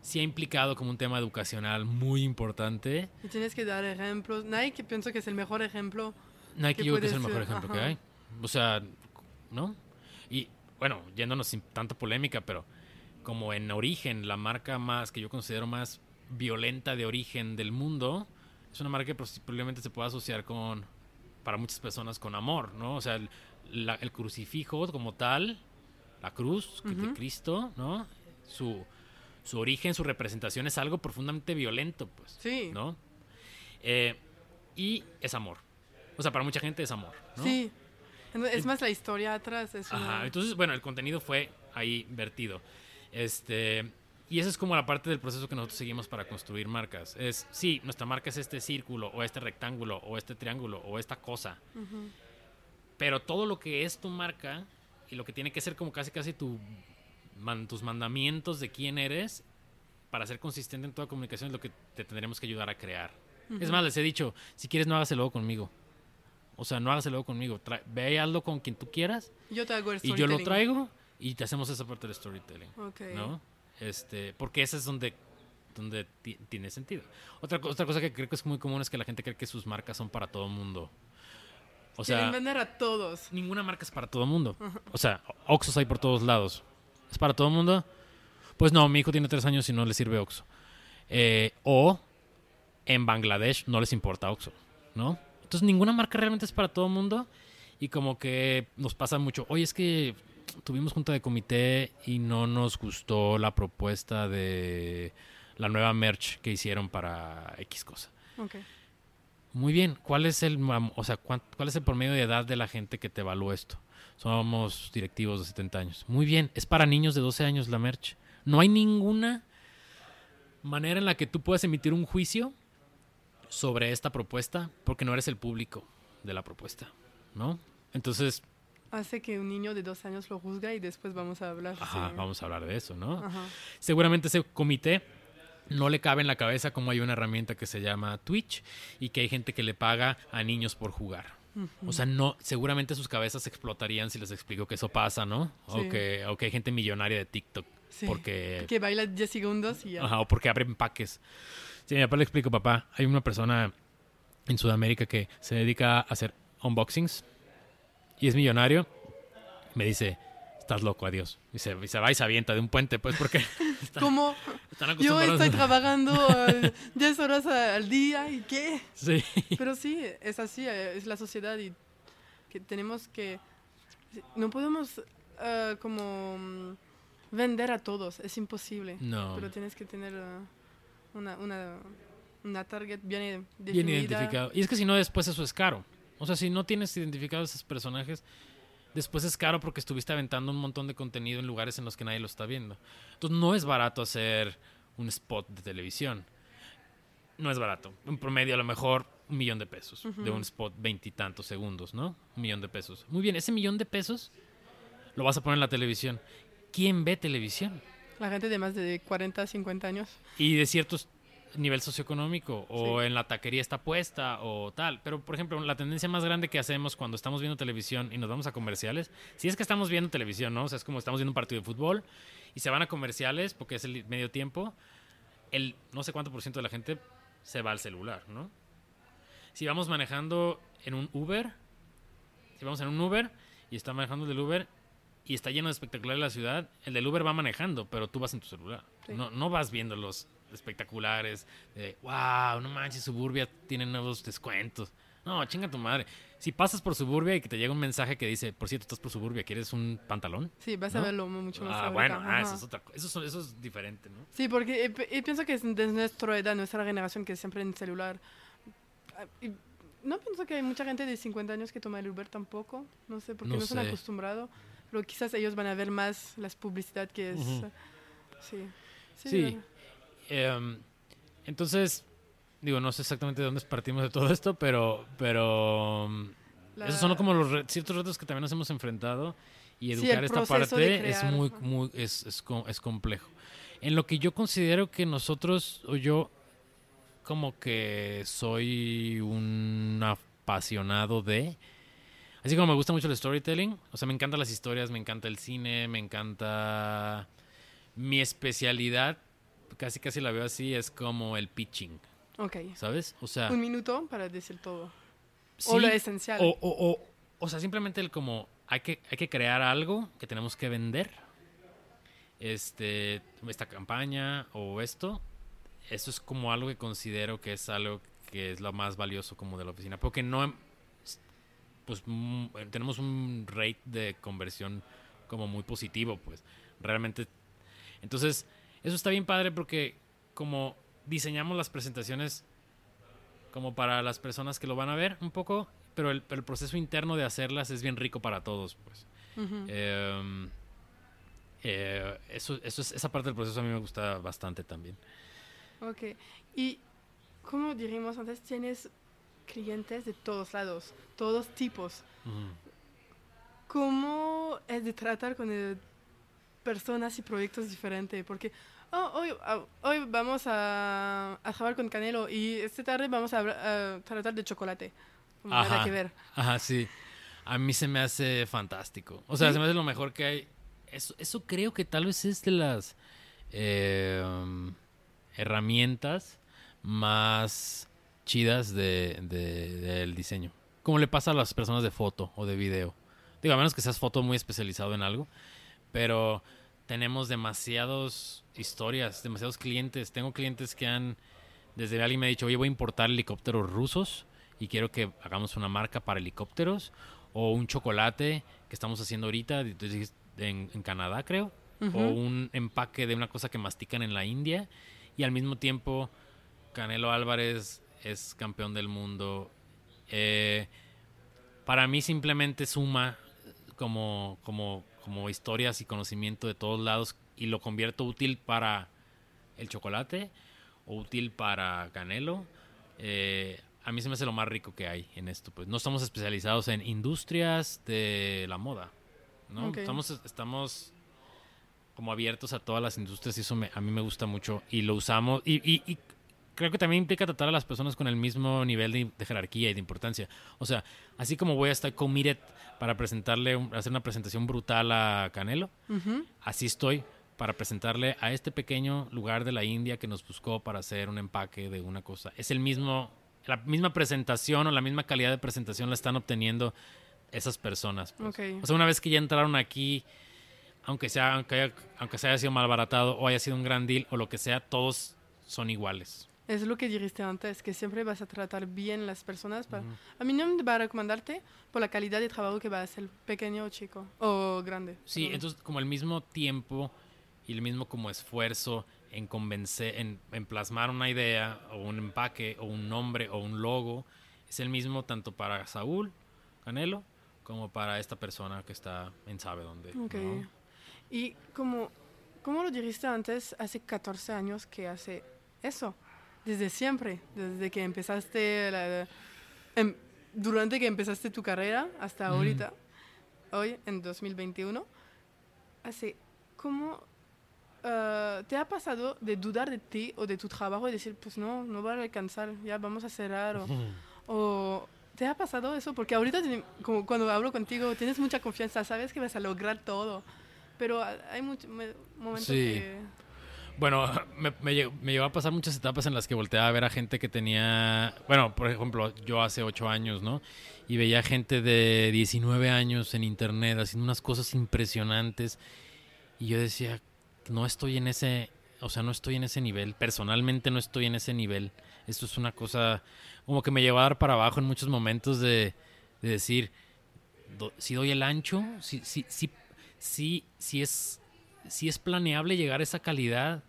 sí ha implicado como un tema educacional muy importante. Y tienes que dar ejemplos. Nike pienso que es el mejor ejemplo. Nike que yo creo que es el mejor ser, ejemplo que hay. O sea, ¿no? Y bueno, yéndonos sin tanta polémica, pero como en origen, la marca más que yo considero más violenta de origen del mundo, es una marca que posiblemente se pueda asociar con, para muchas personas, con amor, ¿no? O sea, el, la- el crucifijo como tal, la cruz de. Cristo, ¿no? Su, su origen, su representación es algo profundamente violento, pues. Sí. ¿no? Eh, y es amor. O sea, para mucha gente es amor, ¿no? Sí. Es más la historia atrás. Es una- Ajá. Entonces, bueno, el contenido fue ahí vertido. Este, y esa es como la parte del proceso que nosotros seguimos para construir marcas. Es, sí, nuestra marca es este círculo, o este rectángulo, o este triángulo, o esta cosa. Pero todo lo que es tu marca y lo que tiene que ser como casi casi tu, man- tus mandamientos de quién eres, para ser consistente en toda comunicación es lo que te tendremos que ayudar a crear. Es más, les he dicho, si quieres no hagas el logo conmigo. O sea, no hagas el logo conmigo. Tra- ve y hazlo con quien tú quieras Yo te hago el y yo lo traigo y te hacemos esa parte del storytelling. ¿No? Este, porque ese es donde, donde ti- tiene sentido. Otra, otra cosa que creo que es muy común es que la gente cree que sus marcas son para todo el mundo. O sea, Quieren vender a todos. ninguna marca es para todo el mundo. O sea, Oxxos hay por todos lados. ¿Es para todo el mundo? Pues no, mi hijo tiene tres años y no le sirve Oxxo. Eh, o en Bangladesh no les importa Oxxo, ¿no? Entonces ninguna marca realmente es para todo el mundo y como que nos pasa mucho. Oye, es que tuvimos junta de comité y no nos gustó la propuesta de la nueva merch que hicieron para X cosa. Ok. Muy bien, ¿cuál es el o sea, cuál es el promedio de edad de la gente que te evalúa esto? Somos directivos de 70 años. Muy bien, es para niños de 12 años la merch. No hay ninguna manera en la que tú puedas emitir un juicio sobre esta propuesta porque no eres el público de la propuesta, ¿no? Entonces, Hace que un niño de dos años lo juzga y después vamos a hablar. ajá, sí. vamos a hablar de eso, ¿no? Ajá. seguramente ese comité no le cabe en la cabeza como hay una herramienta que se llama Twitch y que hay gente que le paga a niños por jugar. O sea, no, seguramente sus cabezas explotarían si les explico que eso pasa, ¿no? O, que, o que hay gente millonaria de TikTok Sí. porque, Que baila 10 segundos y ya. ajá, o porque abre empaques. Sí, mi papá le explico, papá, hay una persona en Sudamérica que se dedica a hacer unboxings y es millonario. Me dice, estás loco, adiós. Y se, y se va y se avienta de un puente, pues, porque están, Como están yo estoy trabajando eh, 10 horas a- al día y qué. Sí. Pero sí, es así, eh, es la sociedad y que tenemos que... No podemos eh, como mm, vender a todos, es imposible. No. Pero tienes que tener eh, una, una una target bien Bien definida. identificado. Y es que si no, después eso es caro. O sea, si no tienes identificados esos personajes, después es caro porque estuviste aventando un montón de contenido en lugares en los que nadie lo está viendo. Entonces no es barato hacer un spot de televisión. No es barato. En promedio a lo mejor un millón de pesos de un spot veintitantos segundos, ¿no? Un millón de pesos. Muy bien, ese millón de pesos lo vas a poner en la televisión. ¿Quién ve televisión? La gente de más de 40, 50 años. y de cierto nivel socioeconómico o en la taquería está puesta o tal. Pero, por ejemplo, la tendencia más grande que hacemos cuando estamos viendo televisión y nos vamos a comerciales, si es que estamos viendo televisión, ¿no? O sea, es como estamos viendo un partido de fútbol y se van a comerciales porque es el medio tiempo, el no sé cuánto por ciento de la gente se va al celular, ¿no? Si vamos manejando en un Uber, si vamos en un Uber y está manejando el del Uber y está lleno de espectaculares la ciudad, el del Uber va manejando, pero tú vas en tu celular. Sí. No, no vas viendo los espectaculares de, wow, no manches, Suburbia tiene nuevos descuentos. No, chinga tu madre. Si pasas por Suburbia y que te llega un mensaje que dice, por cierto, estás por Suburbia, ¿quieres un pantalón? Sí, vas a ¿No? verlo mucho más Ah, bueno, ah, eso es otra. Eso, eso es diferente, ¿no? Sí, porque eh, pienso que es de nuestra edad, nuestra generación que siempre en celular. Y no pienso que hay mucha gente de 50 años que toma el Uber tampoco. No sé, porque No no, están acostumbrados. Pero quizás ellos van a ver más las publicidad que es. Ujú. eh, Sí. Sí. Sí. Em, entonces, digo, no sé exactamente de dónde partimos de todo esto, pero, pero La- esos son como los re- ciertos retos que también nos hemos enfrentado y educar esta parte es muy, muy, es, es complejo. En lo que yo considero que nosotros o yo como que soy un apasionado de Así como me gusta mucho el storytelling, o sea, me encantan las historias, me encanta el cine, me encanta mi especialidad, casi casi la veo así, es como el pitching, Ok. ¿sabes? O sea, Un minuto para decir todo. sí, o lo esencial. o, o, o, o sea, simplemente el como hay que, hay que crear algo que tenemos que vender. Este, esta campaña o esto, eso es como algo que considero que es algo que es lo más valioso como de la oficina. Porque no, pues mm, tenemos un rate de conversión como muy positivo, pues realmente. Entonces, eso está bien padre porque como diseñamos las presentaciones como para las personas que lo van a ver un poco, pero el, el proceso interno de hacerlas es bien rico para todos, pues. Ujú. Eh, eh, eso, eso es, esa parte del proceso a mí me gusta bastante también. Ok. Y como dijimos antes, tienes clientes de todos lados, todos tipos. ¿Cómo es de tratar con eh, personas y proyectos diferentes? Porque oh, hoy, ah, hoy vamos a, a trabajar con Canelo y esta tarde vamos a, a tratar de chocolate. Nada que ver. Ajá, sí. A mí se me hace fantástico. O sea, ¿Sí? se me hace lo mejor que hay. Eso, eso creo que tal vez es de las eh, herramientas más chidas de, de- del diseño. Como le pasa a las personas de foto o de video. Digo, a menos que seas foto muy especializado en algo. Pero tenemos demasiadas historias, demasiados clientes. Tengo clientes que han, desde alguien me ha dicho, oye, voy a importar helicópteros rusos y quiero que hagamos una marca para helicópteros o un chocolate que estamos haciendo ahorita en, en Canadá, creo, o un empaque de una cosa que mastican en la India y al mismo tiempo Canelo Álvarez es campeón del mundo. Eh, para mí simplemente suma como, como, como historias y conocimiento de todos lados y lo convierto útil para el chocolate o útil para Canelo. Eh, a mí se me hace lo más rico que hay en esto. Pues no estamos especializados en industrias de la moda. ¿no? Estamos, estamos como abiertos a todas las industrias y eso me- a mí me gusta mucho y lo usamos y, y- y creo que también implica tratar a las personas con el mismo nivel de, de jerarquía y de importancia. O sea, así como voy a estar committed para presentarle, un- hacer una presentación brutal a Canelo, así estoy para presentarle a este pequeño lugar de la India que nos buscó para hacer un empaque de una cosa. Es el mismo, la misma presentación o la misma calidad de presentación la están obteniendo esas personas. pues. O sea, una vez que ya entraron aquí, aunque sea, aunque haya, aunque se haya sido malbaratado o haya sido un gran deal o lo que sea, todos son iguales. Es lo que dijiste antes, que siempre vas a tratar bien las personas. Para... A mí no me va a recomendarte por la calidad de trabajo que va a ser pequeño o chico o grande. Sí, perdón. entonces como el mismo tiempo y el mismo como esfuerzo en convencer, en, en plasmar una idea o un empaque o un nombre o un logo es el mismo tanto para Saúl Canelo como para esta persona que está en sabe dónde. Ok. ¿no? Y como, como lo dijiste antes, hace 14 años que hace eso, desde siempre, desde que empezaste, la- em- durante que empezaste tu carrera hasta Mm. ahorita, hoy en 2021, hace, ¿cómo eh, te ha pasado de dudar de ti o de tu trabajo y decir, pues no, no va a alcanzar, ya vamos a cerrar? O, o ¿Te ha pasado eso? Porque ahorita, como cuando hablo contigo, tienes mucha confianza, sabes que vas a lograr todo. Pero hay muchos momentos Sí. que... Bueno, me, me, me llegó a pasar muchas etapas en las que volteaba a ver a gente que tenía, bueno, por ejemplo, yo hace ocho años, ¿no? Y veía gente de 19 años en internet haciendo unas cosas impresionantes. Y yo decía, no estoy en ese, o sea, no estoy en ese nivel. Personalmente no estoy en ese nivel. Esto es una cosa como que me lleva a dar para abajo en muchos momentos de, de decir, si doy el ancho, si, si, si, si, si es si es planeable llegar a esa calidad,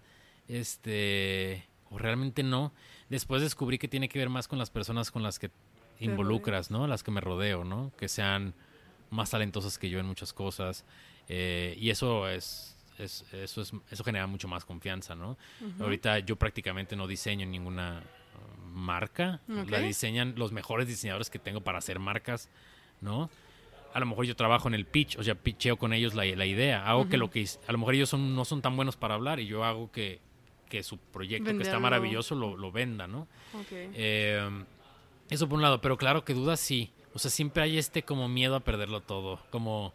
este, o realmente no. Después descubrí que tiene que ver más con las personas con las que involucras, ¿no? Las que me rodeo, ¿no? Que sean más talentosas que yo en muchas cosas. eh, y eso es, es- eso es, eso genera mucho más confianza, ¿no? Ahorita yo prácticamente no diseño ninguna marca. La diseñan los mejores diseñadores que tengo para hacer marcas, ¿no? a lo mejor yo trabajo en el pitch, o sea, pitcheo con ellos la, la idea. Hago que lo que a lo mejor ellos son, no son tan buenos para hablar y yo hago que, que su proyecto que está maravilloso lo, lo venda, ¿no? Eh, eso por un lado, pero claro que dudas sí. O sea, siempre hay este como miedo a perderlo todo. Como.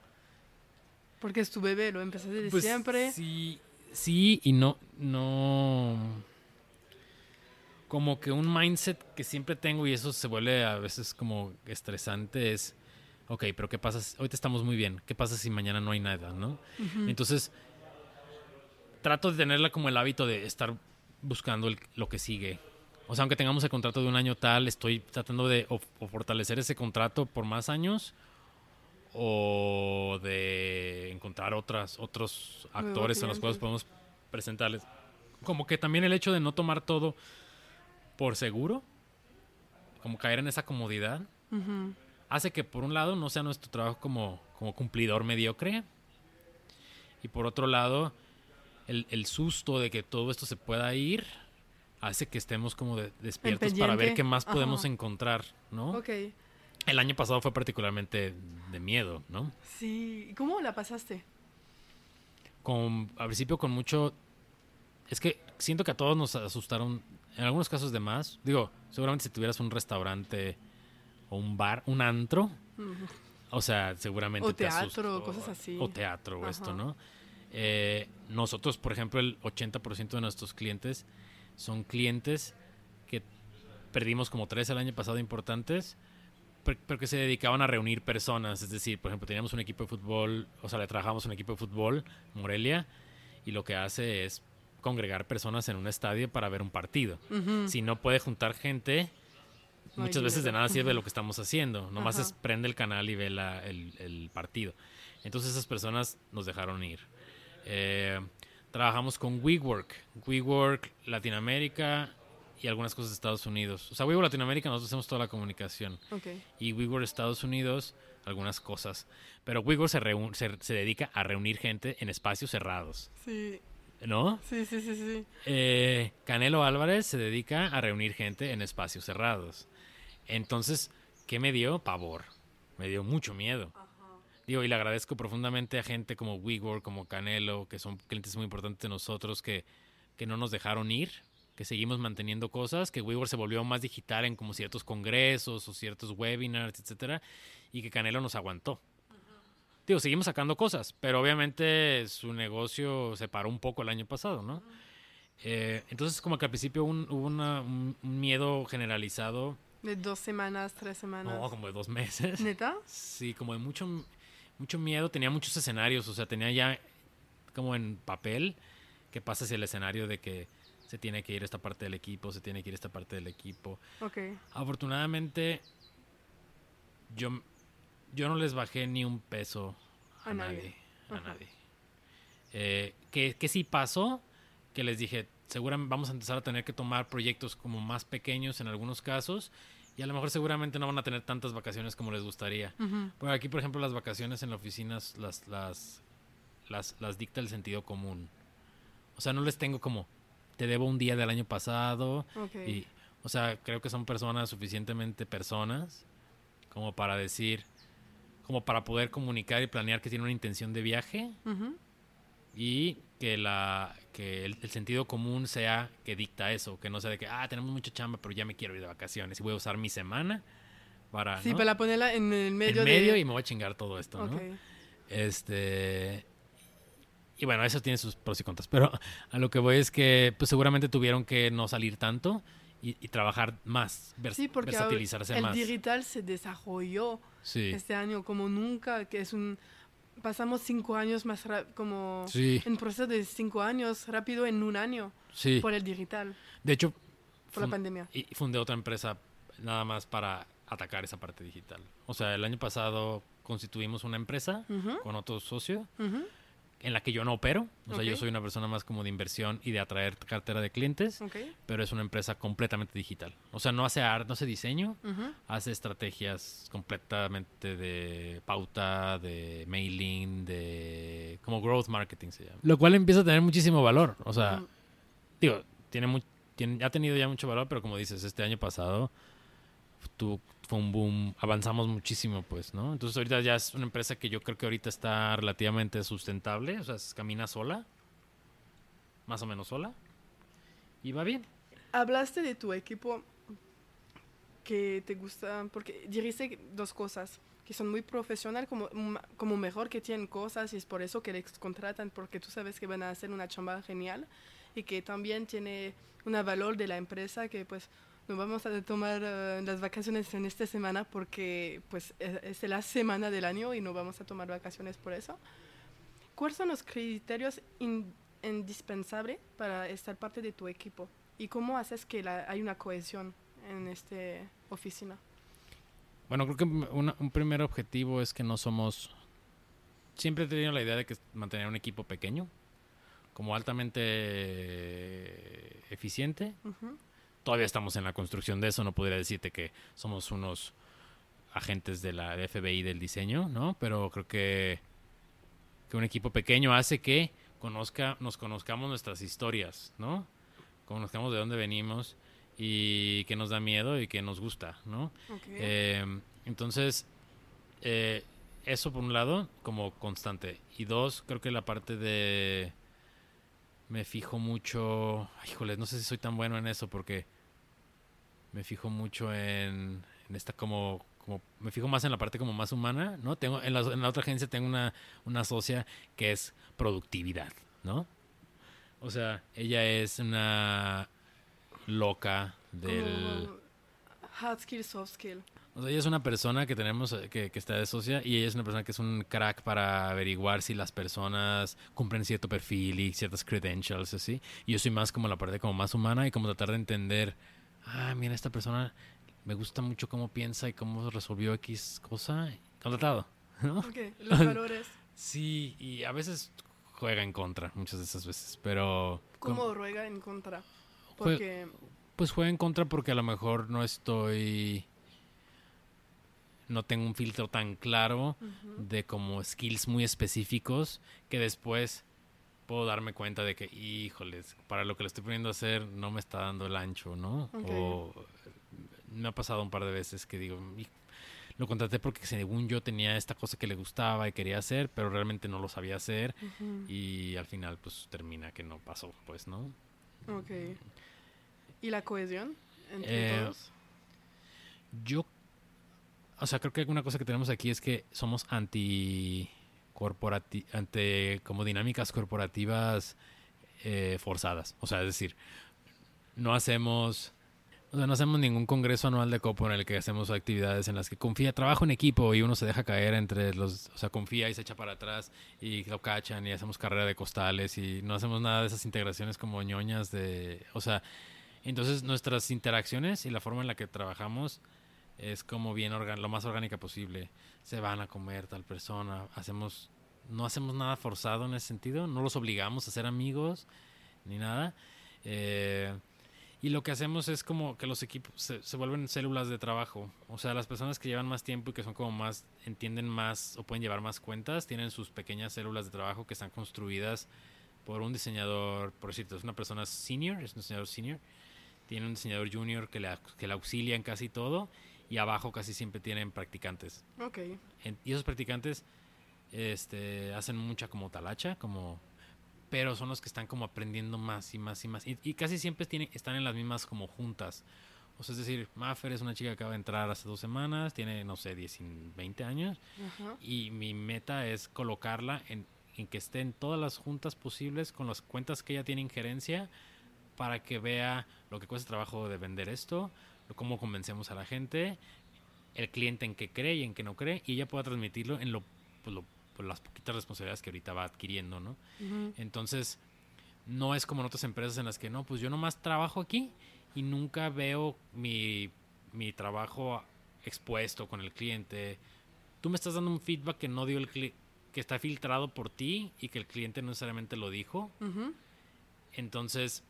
Porque es tu bebé, lo empezaste desde pues, siempre. Sí, sí y no. No. Como que un mindset que siempre tengo y eso se vuelve a veces como estresante es. Ok, pero ¿qué pasa? si- Ahorita estamos muy bien. ¿Qué pasa si mañana no hay nada, no? Entonces, trato de tenerla como el hábito de estar buscando el- lo que sigue. O sea, aunque tengamos el contrato de un año tal, estoy tratando de o, o fortalecer ese contrato por más años o de encontrar otras otros actores en los cuales podemos presentarles. Como que también el hecho de no tomar todo por seguro, como caer en esa comodidad, hace que por un lado no sea nuestro trabajo como, como cumplidor mediocre y por otro lado el, el susto de que todo esto se pueda ir hace que estemos como de- despiertos para ver qué más podemos Ajá. encontrar, ¿no? Ok. El año pasado fue particularmente de miedo, ¿no? Sí. ¿Cómo la pasaste? Con, al principio con mucho... Es que siento que a todos nos asustaron, en algunos casos de más. Digo, seguramente si tuvieras un restaurante o un bar, un antro. O sea, seguramente O te teatro, cosas así. O teatro, o esto. ¿no? Eh, nosotros, por ejemplo, el 80% de nuestros clientes son clientes que perdimos como tres el año pasado importantes, per- pero que se dedicaban a reunir personas. Es decir, por ejemplo, teníamos un equipo de fútbol, o sea, le trabajamos un equipo de fútbol, Morelia, y lo que hace es congregar personas en un estadio para ver un partido. Si no puede juntar gente, muchas veces de nada sirve lo que estamos haciendo. Nomás Ajá. es prende el canal y ve la- el, el partido. Entonces esas personas nos dejaron ir. Eh, trabajamos con WeWork. WeWork Latinoamérica y algunas cosas de Estados Unidos. O sea, WeWork Latinoamérica nosotros hacemos toda la comunicación. Ok. Y WeWork Estados Unidos algunas cosas. Pero WeWork se, se, se dedica a reunir gente en espacios cerrados. Sí. ¿No? Sí, sí, sí, sí. Eh, Canelo Álvarez se dedica a reunir gente en espacios cerrados. Entonces, ¿qué me dio? Pavor. Me dio mucho miedo. Digo, y le agradezco profundamente a gente como WeWork, como Canelo, que son clientes muy importantes de nosotros, que, que no nos dejaron ir, que seguimos manteniendo cosas, que WeWork se volvió más digital en como ciertos congresos o ciertos webinars, etcétera, y que Canelo nos aguantó. Digo, seguimos sacando cosas, pero obviamente su negocio se paró un poco el año pasado, ¿no? Eh, entonces, como que al principio un- hubo una- un, un miedo generalizado, De dos semanas, tres semanas. no, como de dos meses. ¿Neta? Sí, como de mucho, mucho miedo. Tenía muchos escenarios, o sea, tenía ya como en papel qué pasa si el escenario de que se tiene que ir esta parte del equipo, se tiene que ir esta parte del equipo. Ok. Afortunadamente, yo, yo no les bajé ni un peso a, A nadie. nadie. A Ajá. nadie. Eh, que, que sí pasó, que les dije, seguramente vamos a empezar a tener que tomar proyectos como más pequeños en algunos casos y a lo mejor seguramente no van a tener tantas vacaciones como les gustaría. Pero aquí, por ejemplo, las vacaciones en la oficina las, las, las, las dicta el sentido común. O sea, no les tengo como, te debo un día del año pasado. Y, o sea, creo que son personas suficientemente personas como para decir, como para poder comunicar y planear que tienen una intención de viaje. Y que la que el, sentido común sea que dicta eso, que no sea de que, ah, tenemos mucha chamba, pero ya me quiero ir de vacaciones y voy a usar mi semana para... Sí, para ponerla en el medio. En medio y me voy a chingar todo esto, ¿no? Este... Y bueno, eso tiene sus pros y contras, pero a lo que voy es que pues seguramente tuvieron que no salir tanto y, trabajar más, sí, porque versatilizarse más. El digital se desarrolló este año como nunca, que es un pasamos cinco años más como en proceso de cinco años rápido en un año por el digital. De hecho, por la pandemia. Y fundé otra empresa nada más para atacar esa parte digital. O sea, el año pasado constituimos una empresa con otro socio en la que yo no opero. O sea, yo soy una persona más como de inversión y de atraer cartera de clientes, pero es una empresa completamente digital. O sea, no hace art, no hace diseño, hace estrategias completamente de pauta, de mailing, de como growth marketing se llama. Lo cual empieza a tener muchísimo valor. O sea, digo, tiene, tiene ha tenido ya mucho valor, pero como dices, este año pasado tú fue un boom, avanzamos muchísimo, pues, ¿no? Entonces ahorita ya es una empresa que yo creo que ahorita está relativamente sustentable, o sea, camina sola, más o menos sola, y va bien. Hablaste de tu equipo que te gusta, porque dijiste dos cosas, que son muy profesional, como, como mejor que tienen cosas y es por eso que les contratan, porque tú sabes que van a hacer una chamba genial y que también tiene un valor de la empresa que pues nos vamos a tomar eh, las vacaciones en esta semana porque pues es, la semana del año y no vamos a tomar vacaciones por eso. ¿Cuáles son los criterios indispensables para estar parte de tu equipo? ¿Y cómo haces que hay una cohesión en esta oficina? Bueno, creo que un primer objetivo es que no somos... Siempre he tenido la idea de que mantener un equipo pequeño, como altamente eficiente. Todavía estamos en la construcción de eso, no podría decirte que somos unos agentes de la FBI del diseño, ¿no? Pero creo que, que un equipo pequeño hace que conozca, nos conozcamos nuestras historias, ¿no? Conozcamos de dónde venimos y que nos da miedo y que nos gusta, ¿no? Eh, entonces, eh, eso por un lado, como constante. Y dos, creo que la parte de... Me fijo mucho... Híjole, no sé si soy tan bueno en eso porque me fijo mucho en, esta como, como, me fijo más en la parte como más humana, ¿no? Tengo, en la, en la otra agencia tengo una, una socia que es productividad, ¿no? O sea, ella es una loca del... hard skill, soft skill. O sea, ella es una persona que tenemos eh, que, que, está de socia y ella es una persona que es un crack para averiguar si las personas cumplen cierto perfil y ciertas credentials, así. Y yo soy más como la parte como más humana y como tratar de entender ah, mira, esta persona me gusta mucho cómo piensa y cómo resolvió X cosa, contratado. ¿no? Los valores. sí, y a veces juega en contra, muchas de esas veces, pero... ¿Cómo juega en contra? Porque... pues juega en contra porque a lo mejor no estoy... No tengo un filtro tan claro de como skills muy específicos que después puedo darme cuenta de que, híjoles, para lo que le estoy poniendo a hacer no me está dando el ancho, ¿no? O me ha pasado un par de veces que digo, lo contraté porque según yo tenía esta cosa que le gustaba y quería hacer, pero realmente no lo sabía hacer y al final pues termina que no pasó, pues, ¿no? Ok. ¿Y la cohesión entre eh, todos? Yo, o sea, creo que una cosa que tenemos aquí es que somos anti ante como dinámicas corporativas eh, forzadas. O sea, es decir, no hacemos... No hacemos ningún congreso anual de copo en el que hacemos actividades en las que confía, trabajo en equipo y uno se deja caer entre los, o sea, confía y se echa para atrás y lo cachan y hacemos carrera de costales y no hacemos nada de esas integraciones como ñoñas de, o sea, entonces nuestras interacciones y la forma en la que trabajamos es como bien lo más orgánica posible. Se van a comer tal persona, hacemos no hacemos nada forzado en ese sentido, no los obligamos a ser amigos ni nada. Eh, y lo que hacemos es como que los equipos se, se, vuelven células de trabajo. O sea, las personas que llevan más tiempo y que son como más, entienden más o pueden llevar más cuentas, tienen sus pequeñas células de trabajo que están construidas por un diseñador, por cierto, es una persona senior, es un diseñador senior. Tiene un diseñador junior que le, que le auxilia en casi todo. Y abajo casi siempre tienen practicantes. Ok. En, y esos practicantes este, hacen mucha como talacha, como pero son los que están como aprendiendo más y más y más. Y, y casi siempre tienen, están en las mismas como juntas. O sea, es decir, Maffer es una chica que acaba de entrar hace dos semanas, tiene, no sé, 10, 20 años. Y mi meta es colocarla en, en que esté en todas las juntas posibles con las cuentas que ella tiene injerencia para que vea lo que cuesta trabajo de vender esto, cómo convencemos a la gente, el cliente en qué cree y en qué no cree, y ella pueda transmitirlo en lo, pues lo por las poquitas responsabilidades que ahorita va adquiriendo, ¿no? Ujú. Entonces, no es como en otras empresas en las que no, pues yo nomás trabajo aquí y nunca veo mi, mi trabajo expuesto con el cliente. Tú me estás dando un feedback que no dio el que está filtrado por ti y que el cliente no necesariamente lo dijo. Ujú. Entonces,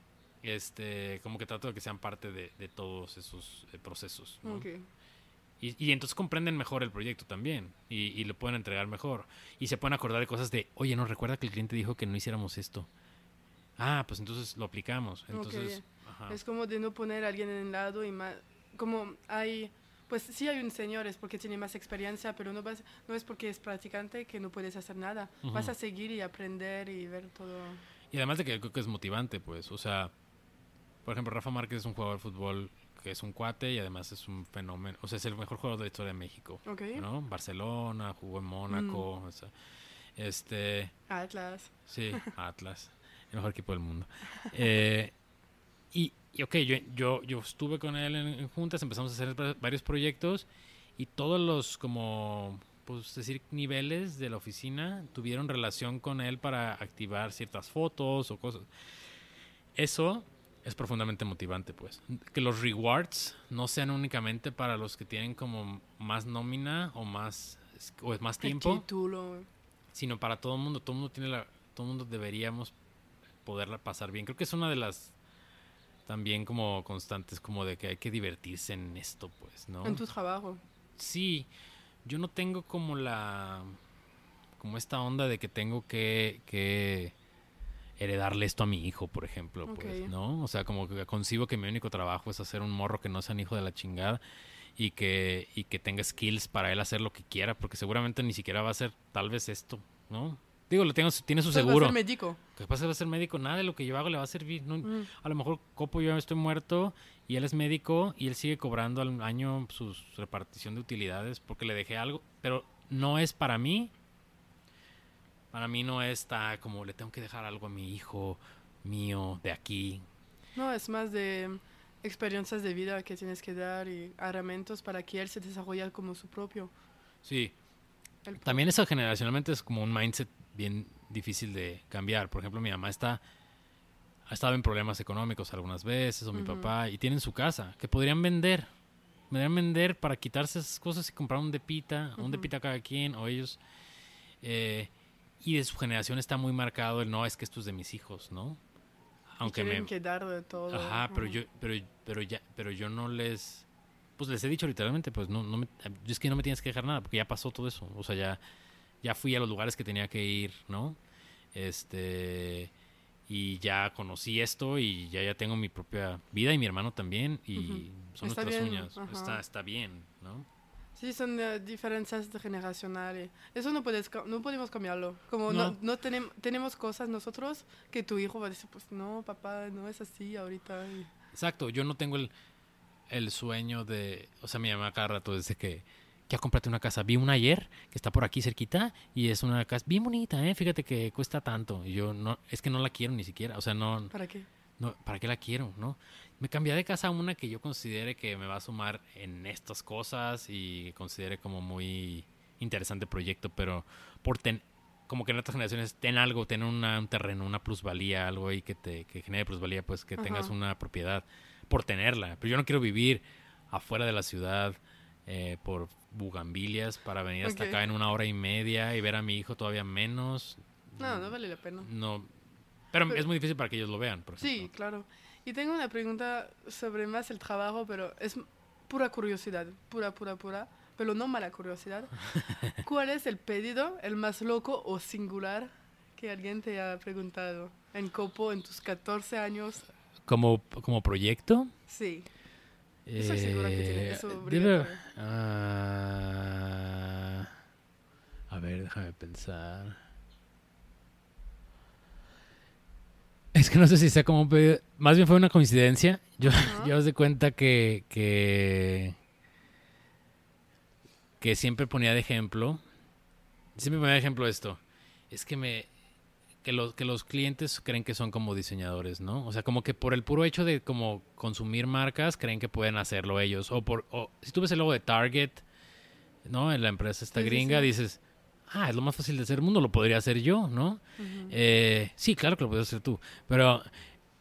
este, como que trato de que sean parte de, de todos esos eh, procesos. ¿no? Ok. Y, y entonces comprenden mejor el proyecto también y, y lo pueden entregar mejor. Y se pueden acordar de cosas de, oye, no recuerda que el cliente dijo que no hiciéramos esto. Ah, pues entonces lo aplicamos. Entonces, ajá. Es como de no poner a alguien en el lado y más... Como hay... Pues sí hay un señor, es porque tiene más experiencia, pero no, vas, no es porque es practicante que no puedes hacer nada. Ujú. Vas a seguir y aprender y ver todo. Y además de que creo que es motivante, pues. O sea, por ejemplo, Rafa Márquez es un jugador de fútbol que es un cuate y además es un fenómeno. O sea, es el mejor jugador de la historia de México. ¿No? Barcelona, jugó en Mónaco. o sea, este. Atlas. Sí, Atlas. El mejor equipo del mundo. Eh, y, y, ok, yo, yo, yo estuve con él en, en juntas, empezamos a hacer va- varios proyectos y todos los como, pues decir, niveles de la oficina tuvieron relación con él para activar ciertas fotos o cosas. Eso es profundamente motivante, pues. Que los rewards no sean únicamente para los que tienen como más nómina o más, o es más tiempo El título. sino para todo el mundo. Todo el mundo tiene la, todo el mundo deberíamos poderla pasar bien. Creo que es una de las también como constantes, como de que hay que divertirse en esto, pues, ¿no? En tu trabajo. Sí, yo no tengo como la, como esta onda de que tengo que, que heredarle esto a mi hijo, por ejemplo, pues, Ok. ¿no? O sea, como que concibo que mi único trabajo es hacer un morro que no sea un hijo de la chingada y que, y que tenga skills para él hacer lo que quiera, porque seguramente ni siquiera va a ser tal vez esto, ¿no? Digo, lo tengo, tiene su seguro. Va a ser médico. Capaz que va a ser médico, nada de lo que yo hago le va a servir. No, Mm. A lo mejor Copo yo estoy muerto y él es médico y él sigue cobrando al año su repartición de utilidades porque le dejé algo, pero no es para mí. Para mí no está como le tengo que dejar algo a mi hijo mío de aquí. No, es más de experiencias de vida que tienes que dar y herramientas para que él se desarrolle como su propio. Sí, el- También eso generacionalmente es como un mindset bien difícil de cambiar. Por ejemplo, mi mamá está ha estado en problemas económicos algunas veces, o mi papá, y tienen su casa, que podrían vender. Podrían vender para quitarse esas cosas y comprar un depita, un Ujú. depita cada quien, o ellos. Eh, y de su generación está muy marcado el no, es que esto es de mis hijos, ¿no? Aunque me, que dar de todo. Ajá, pero Ujú. yo, pero, pero ya, pero yo no les, pues les he dicho literalmente, pues no, no me, es que no me tienes que dejar nada, porque ya pasó todo eso, o sea, ya, ya fui a los lugares que tenía que ir, ¿no? Este, y ya conocí esto y ya, ya tengo mi propia vida y mi hermano también y son Está nuestras bien, uñas, está, está bien, ¿no? Sí, son eh, diferencias generacionales. Eso no, puedes, no podemos cambiarlo. Como No. no, no tenem- tenemos cosas nosotros que tu hijo va a decir, pues no, papá, no es así ahorita. Exacto, yo no tengo el, el sueño de, o sea, mi mamá cada rato dice que ya cómprate una casa. Vi una ayer que está por aquí cerquita y es una casa bien bonita, ¿eh? Fíjate que cuesta tanto. Y yo no, es que no la quiero ni siquiera, o sea, no, ¿Para qué? no, ¿para qué la quiero, no? Me cambié de casa a una que yo considere que me va a sumar en estas cosas y que considere como muy interesante proyecto, pero por ten, como que en otras generaciones ten algo, ten una- un terreno, una plusvalía, algo ahí que te que genere plusvalía, pues que tengas una propiedad por tenerla. Pero yo no quiero vivir afuera de la ciudad eh, por bugambilias para venir hasta acá en una hora y media y ver a mi hijo todavía menos. No, no vale la pena. No, pero Pero- es muy difícil para que ellos lo vean, por ejemplo. Sí, claro. Y tengo una pregunta sobre más el trabajo, pero es pura curiosidad, pura, pura, pura, pero no mala curiosidad. ¿Cuál es el pedido, el más loco o singular que alguien te ha preguntado en Copo en tus 14 años? ¿Como, como proyecto? Sí. Estoy segura que tiene Eh, eso debe- obligatorio. Ah, a ver, déjame pensar. Es que no sé si sea como un pedido. Más bien fue una coincidencia. Yo, Ajá. yo os de cuenta que, que. que siempre ponía de ejemplo. Siempre ponía de ejemplo esto. Es que me. Que los, que los clientes creen que son como diseñadores, ¿no? O sea, como que por el puro hecho de como consumir marcas, creen que pueden hacerlo ellos. O por, o, si tú ves el logo de Target, ¿no? En la empresa esta Sí, sí, gringa, sí. dices, ah, es lo más fácil de hacer el mundo, lo podría hacer yo, ¿no? Eh, sí, claro que lo puedes hacer tú, pero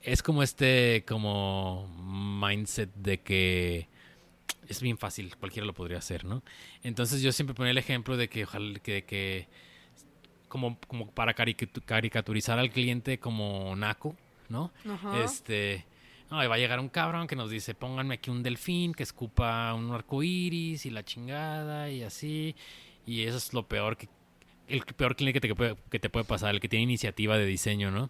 es como este como mindset de que es bien fácil, cualquiera lo podría hacer, ¿no? Entonces yo siempre ponía el ejemplo de que ojalá que, que como, como para caricatu- caricaturizar al cliente como naco, ¿no? Ajá. Este, no, y va a llegar un cabrón que nos dice, pónganme aquí un delfín que escupa un arco iris y la chingada y así. Y eso es lo peor que, el peor cliente que te puede, que te puede pasar, el que tiene iniciativa de diseño, ¿no?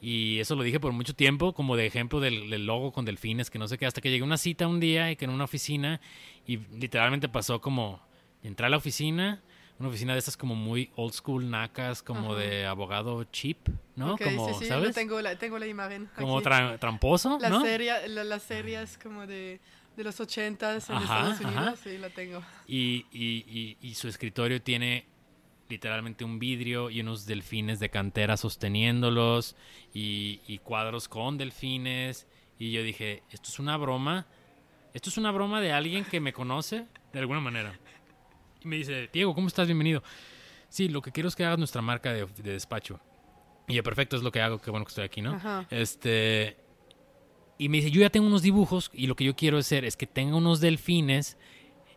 Y eso lo dije por mucho tiempo, como de ejemplo del, del logo con delfines, que no sé qué, hasta que llegué a una cita un día y que en una oficina, y literalmente pasó como, entré a la oficina, una oficina de estas como muy old school, nacas, como Ajá. de abogado cheap, ¿no? Ok, como, sí, sí, ¿sabes? tengo la, tengo la imagen. Como tra- tramposo, la ¿no? serie, la, las series como de, de los ochentas en Ajá, Estados Unidos, ajá. sí, la tengo. Y, y- y- y su escritorio tiene literalmente un vidrio y unos delfines de cantera sosteniéndolos y, y cuadros con delfines. Y yo dije, esto es una broma. Esto es una broma de alguien que me conoce de alguna manera. Y me dice, Diego, ¿cómo estás? Bienvenido. Sí, lo que quiero es que hagas nuestra marca de, de despacho. Y yo, perfecto, es lo que hago, qué bueno que estoy aquí, ¿no? Ajá. Este. Y me dice, yo ya tengo unos dibujos y lo que yo quiero hacer es que tenga unos delfines.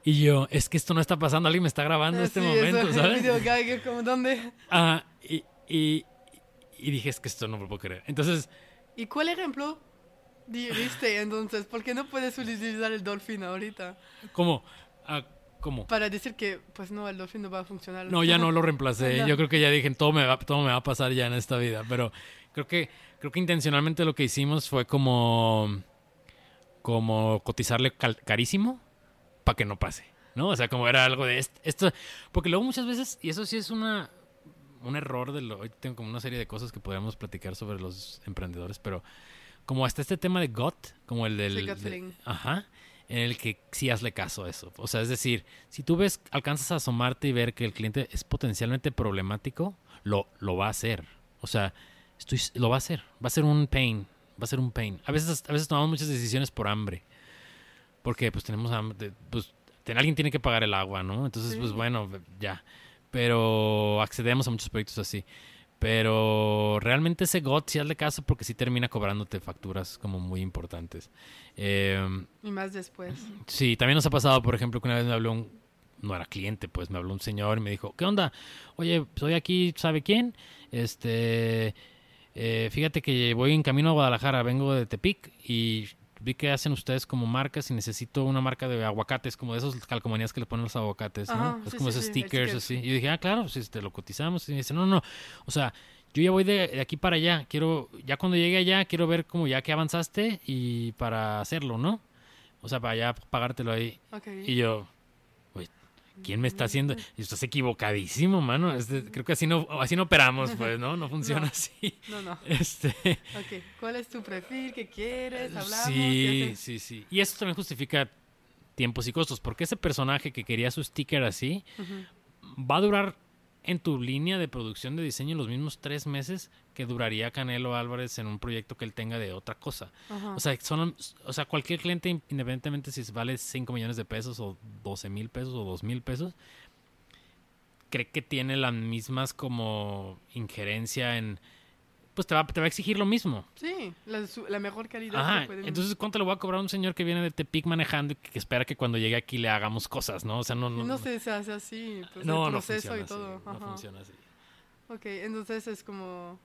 Y yo, es que esto no está pasando, alguien me está grabando en este Sí, momento, eso, el ¿sabes? video gag, como dónde. Ah, y, y, y dije, es que esto no me lo puedo creer. Entonces, ¿Y cuál ejemplo diste entonces? ¿Por qué no puedes utilizar el dolphin ahorita? ¿cómo? Ah, ¿Cómo? Para decir que, pues no, el dolphin no va a funcionar. No, ya no lo reemplacé. Yo creo que ya dije, todo me va, todo me va a pasar ya en esta vida. Pero creo que, creo que intencionalmente lo que hicimos fue como, como cotizarle carísimo para que no pase. ¿No? O sea, como era algo de est- esto. Porque luego muchas veces, y eso sí es una un error de lo. Hoy tengo como una serie de cosas que podríamos platicar sobre los emprendedores, pero como hasta este tema de gut, como el del. Sí, de- ajá. En el que sí hazle caso a eso. O sea, es decir, si tú ves, alcanzas a asomarte y ver que el cliente es potencialmente problemático, lo, lo va a hacer. O sea, estoy, lo va a hacer. Va a ser un pain. Va a ser un pain. A veces, a veces tomamos muchas decisiones por hambre. Porque pues tenemos hambre. Pues alguien tiene que pagar el agua, ¿no? Entonces, Sí. pues bueno, ya. Pero accedemos a muchos proyectos así. Pero realmente ese GOT sí hazle caso porque sí termina cobrándote facturas como muy importantes. Eh, Y más después. Sí, también nos ha pasado, por ejemplo, que una vez me habló un, no era cliente, pues me habló un señor y me dijo, ¿qué onda? Oye, soy aquí, ¿sabe quién? Este, eh, fíjate que voy en camino a Guadalajara, vengo de Tepic y vi que hacen ustedes como marcas y necesito una marca de aguacates, como de esos calcomanías que le ponen los aguacates, ¿no? Ajá, es sí, como sí, esos stickers sticker. así. Y yo dije, ah, claro, si te lo cotizamos. Y me dice, no, no, o sea, yo ya voy de, de aquí para allá, quiero, ya cuando llegue allá, quiero ver como ya que avanzaste y para hacerlo, ¿no? O sea, para ya pagártelo ahí. Y yo, ¿quién me está haciendo? Y estás equivocadísimo, mano. Este, creo que así no, así no operamos, pues, ¿no? No funciona No. así. No, no. Este, Ok. ¿Cuál es tu perfil? ¿Qué quieres? ¿Hablamos? sí, sí, sí. Y eso también justifica tiempos y costos, porque ese personaje que quería su sticker así va a durar en tu línea de producción de diseño los mismos tres meses que duraría Canelo Álvarez en un proyecto que él tenga de otra cosa. Ajá. O sea, son, o sea, cualquier cliente, independientemente si vale 5 millones de pesos o 12 mil pesos o 2 mil pesos, cree que tiene las mismas como injerencia en... Pues te va, te va a exigir lo mismo. Sí, la, mejor calidad Ajá. que pueden... Entonces, ¿cuánto le voy a cobrar a un señor que viene de Tepic manejando y que espera que cuando llegue aquí le hagamos cosas, no? O sea, no... No, no se hace así, pues no, el no proceso funciona y así. todo. No Ajá. funciona así. Ok, entonces es como...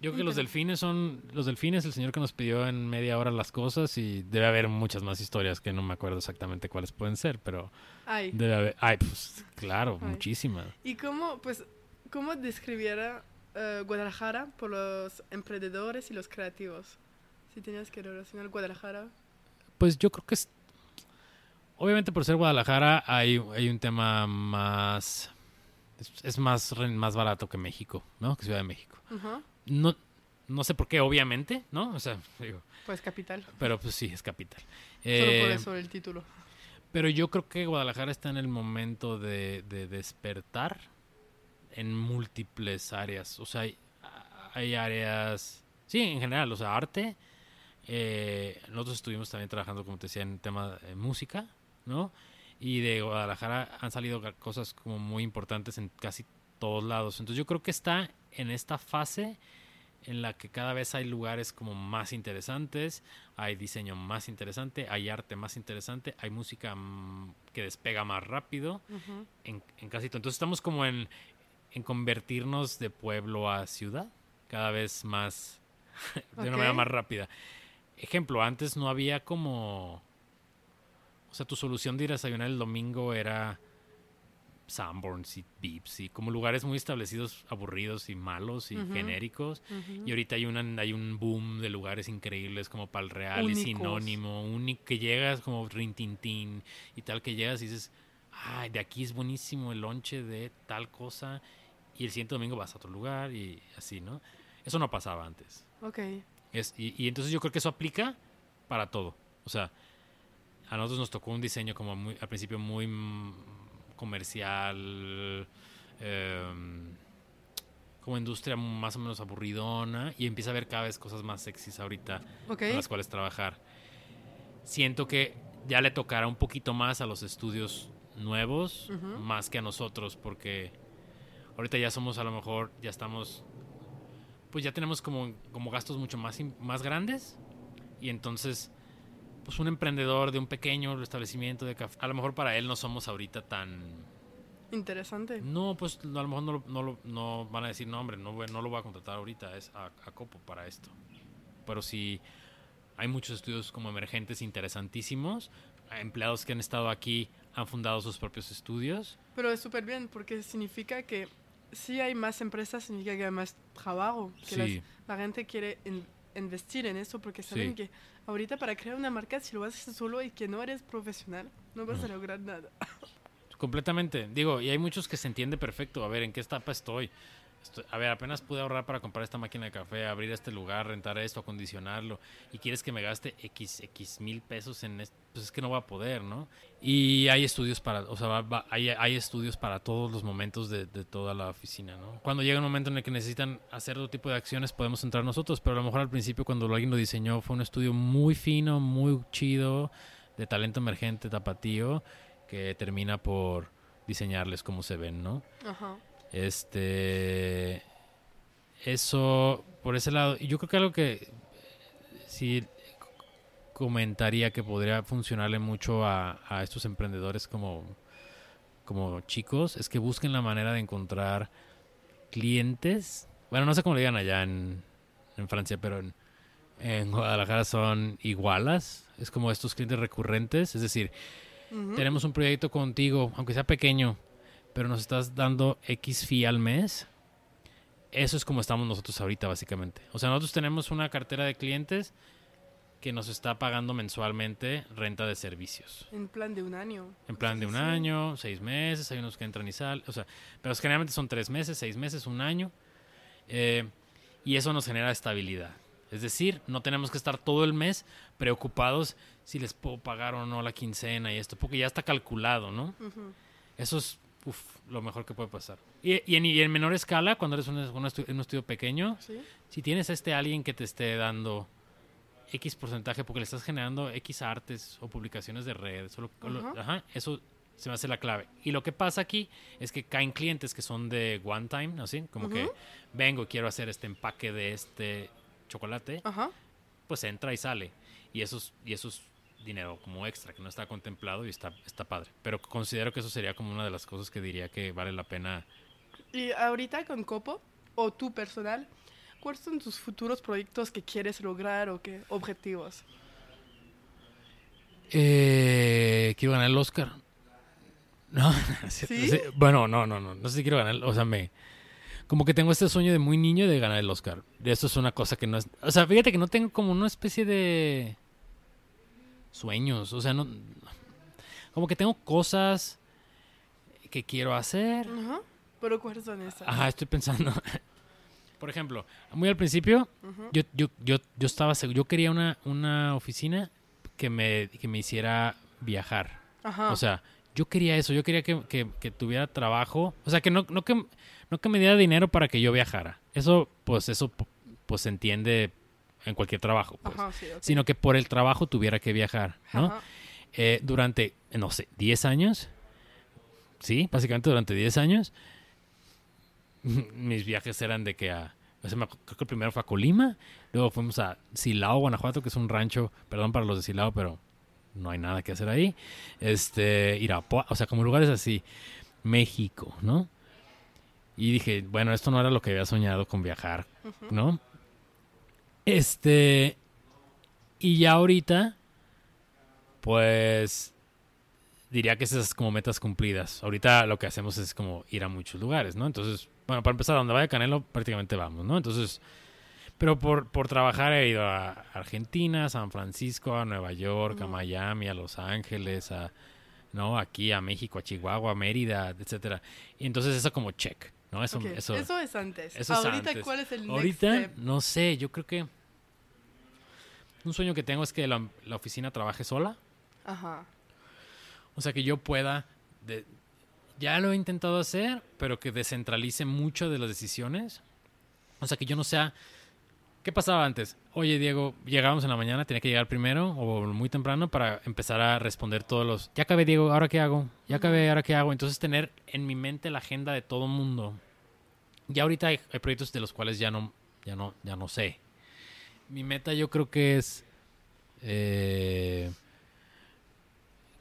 Yo creo que los delfines son. Los delfines, el señor que nos pidió en media hora las cosas y debe haber muchas más historias que no me acuerdo exactamente cuáles pueden ser, pero. Ay. Debe haber. Ay, pues claro, Ay. muchísimas. ¿Y cómo, pues, cómo describiera eh, Guadalajara por los emprendedores y los creativos? Si tenías que relacionar Guadalajara. Pues yo creo que es. Obviamente por ser Guadalajara hay, hay un tema más. Es, es más, más barato que México, ¿no? Que Ciudad de México. Ajá. No, no sé por qué, obviamente, ¿no? O sea, digo, Pues capital. pero pues sí, es capital. Solo por Eh, eso el título. Pero yo creo que Guadalajara está en el momento de, de despertar en múltiples áreas. O sea, hay, hay áreas, sí, en general, o sea, arte. Eh, nosotros estuvimos también trabajando, como te decía, en tema de música, ¿no? Y de Guadalajara han salido cosas como muy importantes en casi todos lados. Entonces yo creo que está en esta fase en la que cada vez hay lugares como más interesantes, hay diseño más interesante, hay arte más interesante, hay música mm, que despega más rápido en, en casi todo. Entonces estamos como en, en convertirnos de pueblo a ciudad, cada vez más, de una manera más rápida. Ejemplo, antes no había como... O sea, tu solución de ir a desayunar el domingo era Sanborns y Beeps y como lugares muy establecidos, aburridos y malos y genéricos. Y ahorita hay, una, hay un boom de lugares increíbles como Pal Real y. Sinónimo, único, que llegas como Rintintín y tal, que llegas y dices, ay, de aquí es buenísimo el lonche de tal cosa y el siguiente domingo vas a otro lugar y así, ¿no? Eso no pasaba antes. Ok. Es, y, y entonces yo creo que eso aplica para todo. O sea, a nosotros nos tocó un diseño como muy, al principio muy comercial, em, como industria más o menos aburridona, y empieza a haber cada vez cosas más sexys ahorita Ok. con las cuales trabajar. Siento que ya le tocará un poquito más a los estudios nuevos, más que a nosotros, porque ahorita ya somos a lo mejor, ya estamos, pues ya tenemos como, como gastos mucho más, más grandes, y entonces, pues un emprendedor de un pequeño establecimiento de café, a lo mejor para él no somos ahorita tan... Interesante. No, pues a lo mejor no, lo- no, lo- no van a decir, no, hombre, no, no lo voy a contratar ahorita, es a, a Copo para esto. Pero sí, hay muchos estudios como emergentes interesantísimos. Empleados que han estado aquí han fundado sus propios estudios. Pero es súper bien porque significa que si hay más empresas, significa que hay más trabajo. Que las- Sí, la gente quiere in- investir en eso porque saben Sí. que ahorita para crear una marca, si lo haces solo y que no eres profesional, no vas a lograr nada. completamente. Digo, y hay muchos que se entiende perfecto. A ver, ¿en qué etapa estoy? A ver, apenas pude ahorrar para comprar esta máquina de café, abrir este lugar, rentar esto, acondicionarlo. Y quieres que me gaste X, X mil pesos en esto. Pues es que no va a poder, ¿no? Y hay estudios para, o sea, hay, estudios para todos los momentos de, de toda la oficina, ¿no? Cuando llega un momento en el que necesitan hacer otro tipo de acciones, podemos entrar nosotros, pero a lo mejor al principio cuando alguien lo diseñó fue un estudio muy fino, muy chido, de talento emergente, tapatío, que termina por diseñarles cómo se ven, ¿no? Ajá. Este. Eso, por ese lado. Y yo creo que algo que sí comentaría que podría funcionarle mucho a, a estos emprendedores como, como chicos es que busquen la manera de encontrar clientes. Bueno, no sé cómo le digan allá en, en Francia, pero en, en Guadalajara son igualas. Es como estos clientes recurrentes. Es decir, tenemos un proyecto contigo, aunque sea pequeño, pero nos estás dando X fee al mes. Eso es como estamos nosotros ahorita, básicamente. O sea, nosotros tenemos una cartera de clientes que nos está pagando mensualmente renta de servicios. En plan de un año. En plan de un Sí. año, seis meses, hay unos que entran y salen. O sea, pero generalmente son tres meses, seis meses, un año. Eh, y eso nos genera estabilidad. Es decir, no tenemos que estar todo el mes preocupados si les puedo pagar o no la quincena y esto, porque ya está calculado, ¿no? Ujú. Eso es uf, lo mejor que puede pasar. Y, y en, y en menor escala, cuando eres un, un estu- un estudio pequeño, Sí. si tienes a este alguien que te esté dando X porcentaje porque le estás generando X artes o publicaciones de redes, o lo- o lo- Ajá. ajá, eso se me hace la clave. Y lo que pasa aquí es que caen clientes que son de one time, ¿no? ¿Sí? Como que vengo, quiero hacer este empaque de este chocolate, pues entra y sale. Y eso es, y eso es dinero como extra que no está contemplado y está, está padre. Pero considero que eso sería como una de las cosas que diría que vale la pena. Y ahorita con Copo, o tú personal, ¿Cuáles son tus futuros proyectos que quieres lograr o qué objetivos? Eh, quiero ganar el Oscar. No, bueno, no, no, no, no sé si quiero ganar, o sea, me como que tengo este sueño de muy niño de ganar el Oscar. Eso es una cosa que no es, o sea, fíjate que no tengo como una especie de sueños, o sea, no como que tengo cosas que quiero hacer. Ajá. Pero ¿cuáles son esas? Ajá, estoy pensando. Por ejemplo, muy al principio, yo, yo, yo, yo estaba seguro, yo quería una, una oficina que me, que me hiciera viajar. Ajá. O sea, yo quería eso, yo quería que, que- que tuviera trabajo. O sea, que no, no que no que me diera dinero para que yo viajara. Eso, pues, eso pues se entiende en cualquier trabajo. pues. Ajá, sí, ok. Sino que por el trabajo tuviera que viajar, ¿no? Eh, durante, no sé, 10 años. Sí, básicamente durante 10 años. Mis viajes eran de que a. o sea, creo que el primero fue a Colima. Luego fuimos a Silao, Guanajuato, que es un rancho. Perdón para los de Silao, pero no hay nada que hacer ahí. Este, Irapuato, o sea, como lugares así. México, ¿no? Y dije, bueno, esto no era lo que había soñado con viajar, ¿no? Este. Y ya ahorita, pues diría que esas como metas cumplidas. Ahorita lo que hacemos es como ir a muchos lugares, ¿no? Entonces, bueno, para empezar, donde vaya Canelo prácticamente vamos, ¿no? Entonces, pero por, por trabajar he ido a Argentina, a San Francisco, a Nueva York, a. Miami, a Los Ángeles, a no, aquí a México, a Chihuahua, a Mérida, etcétera. Y entonces eso como check, ¿no? Eso, eso, Eso es antes. eso es Ahorita, antes. ¿cuál es el next Ahorita, step? no sé, yo creo que un sueño que tengo es que la, la oficina trabaje sola. Ajá. O sea, que yo pueda... de- ya lo he intentado hacer, pero que descentralice mucho de las decisiones. O sea, que yo no sea... ¿Qué pasaba antes? Oye, Diego, llegábamos en la mañana, tenía que llegar primero o muy temprano para empezar a responder todos los... Ya acabé, Diego, ¿ahora qué hago? Ya acabé, ¿ahora qué hago? Entonces tener en mi mente la agenda de todo mundo. Ya ahorita hay, proyectos de los cuales ya no, ya no, ya no sé. Mi meta yo creo que es... eh,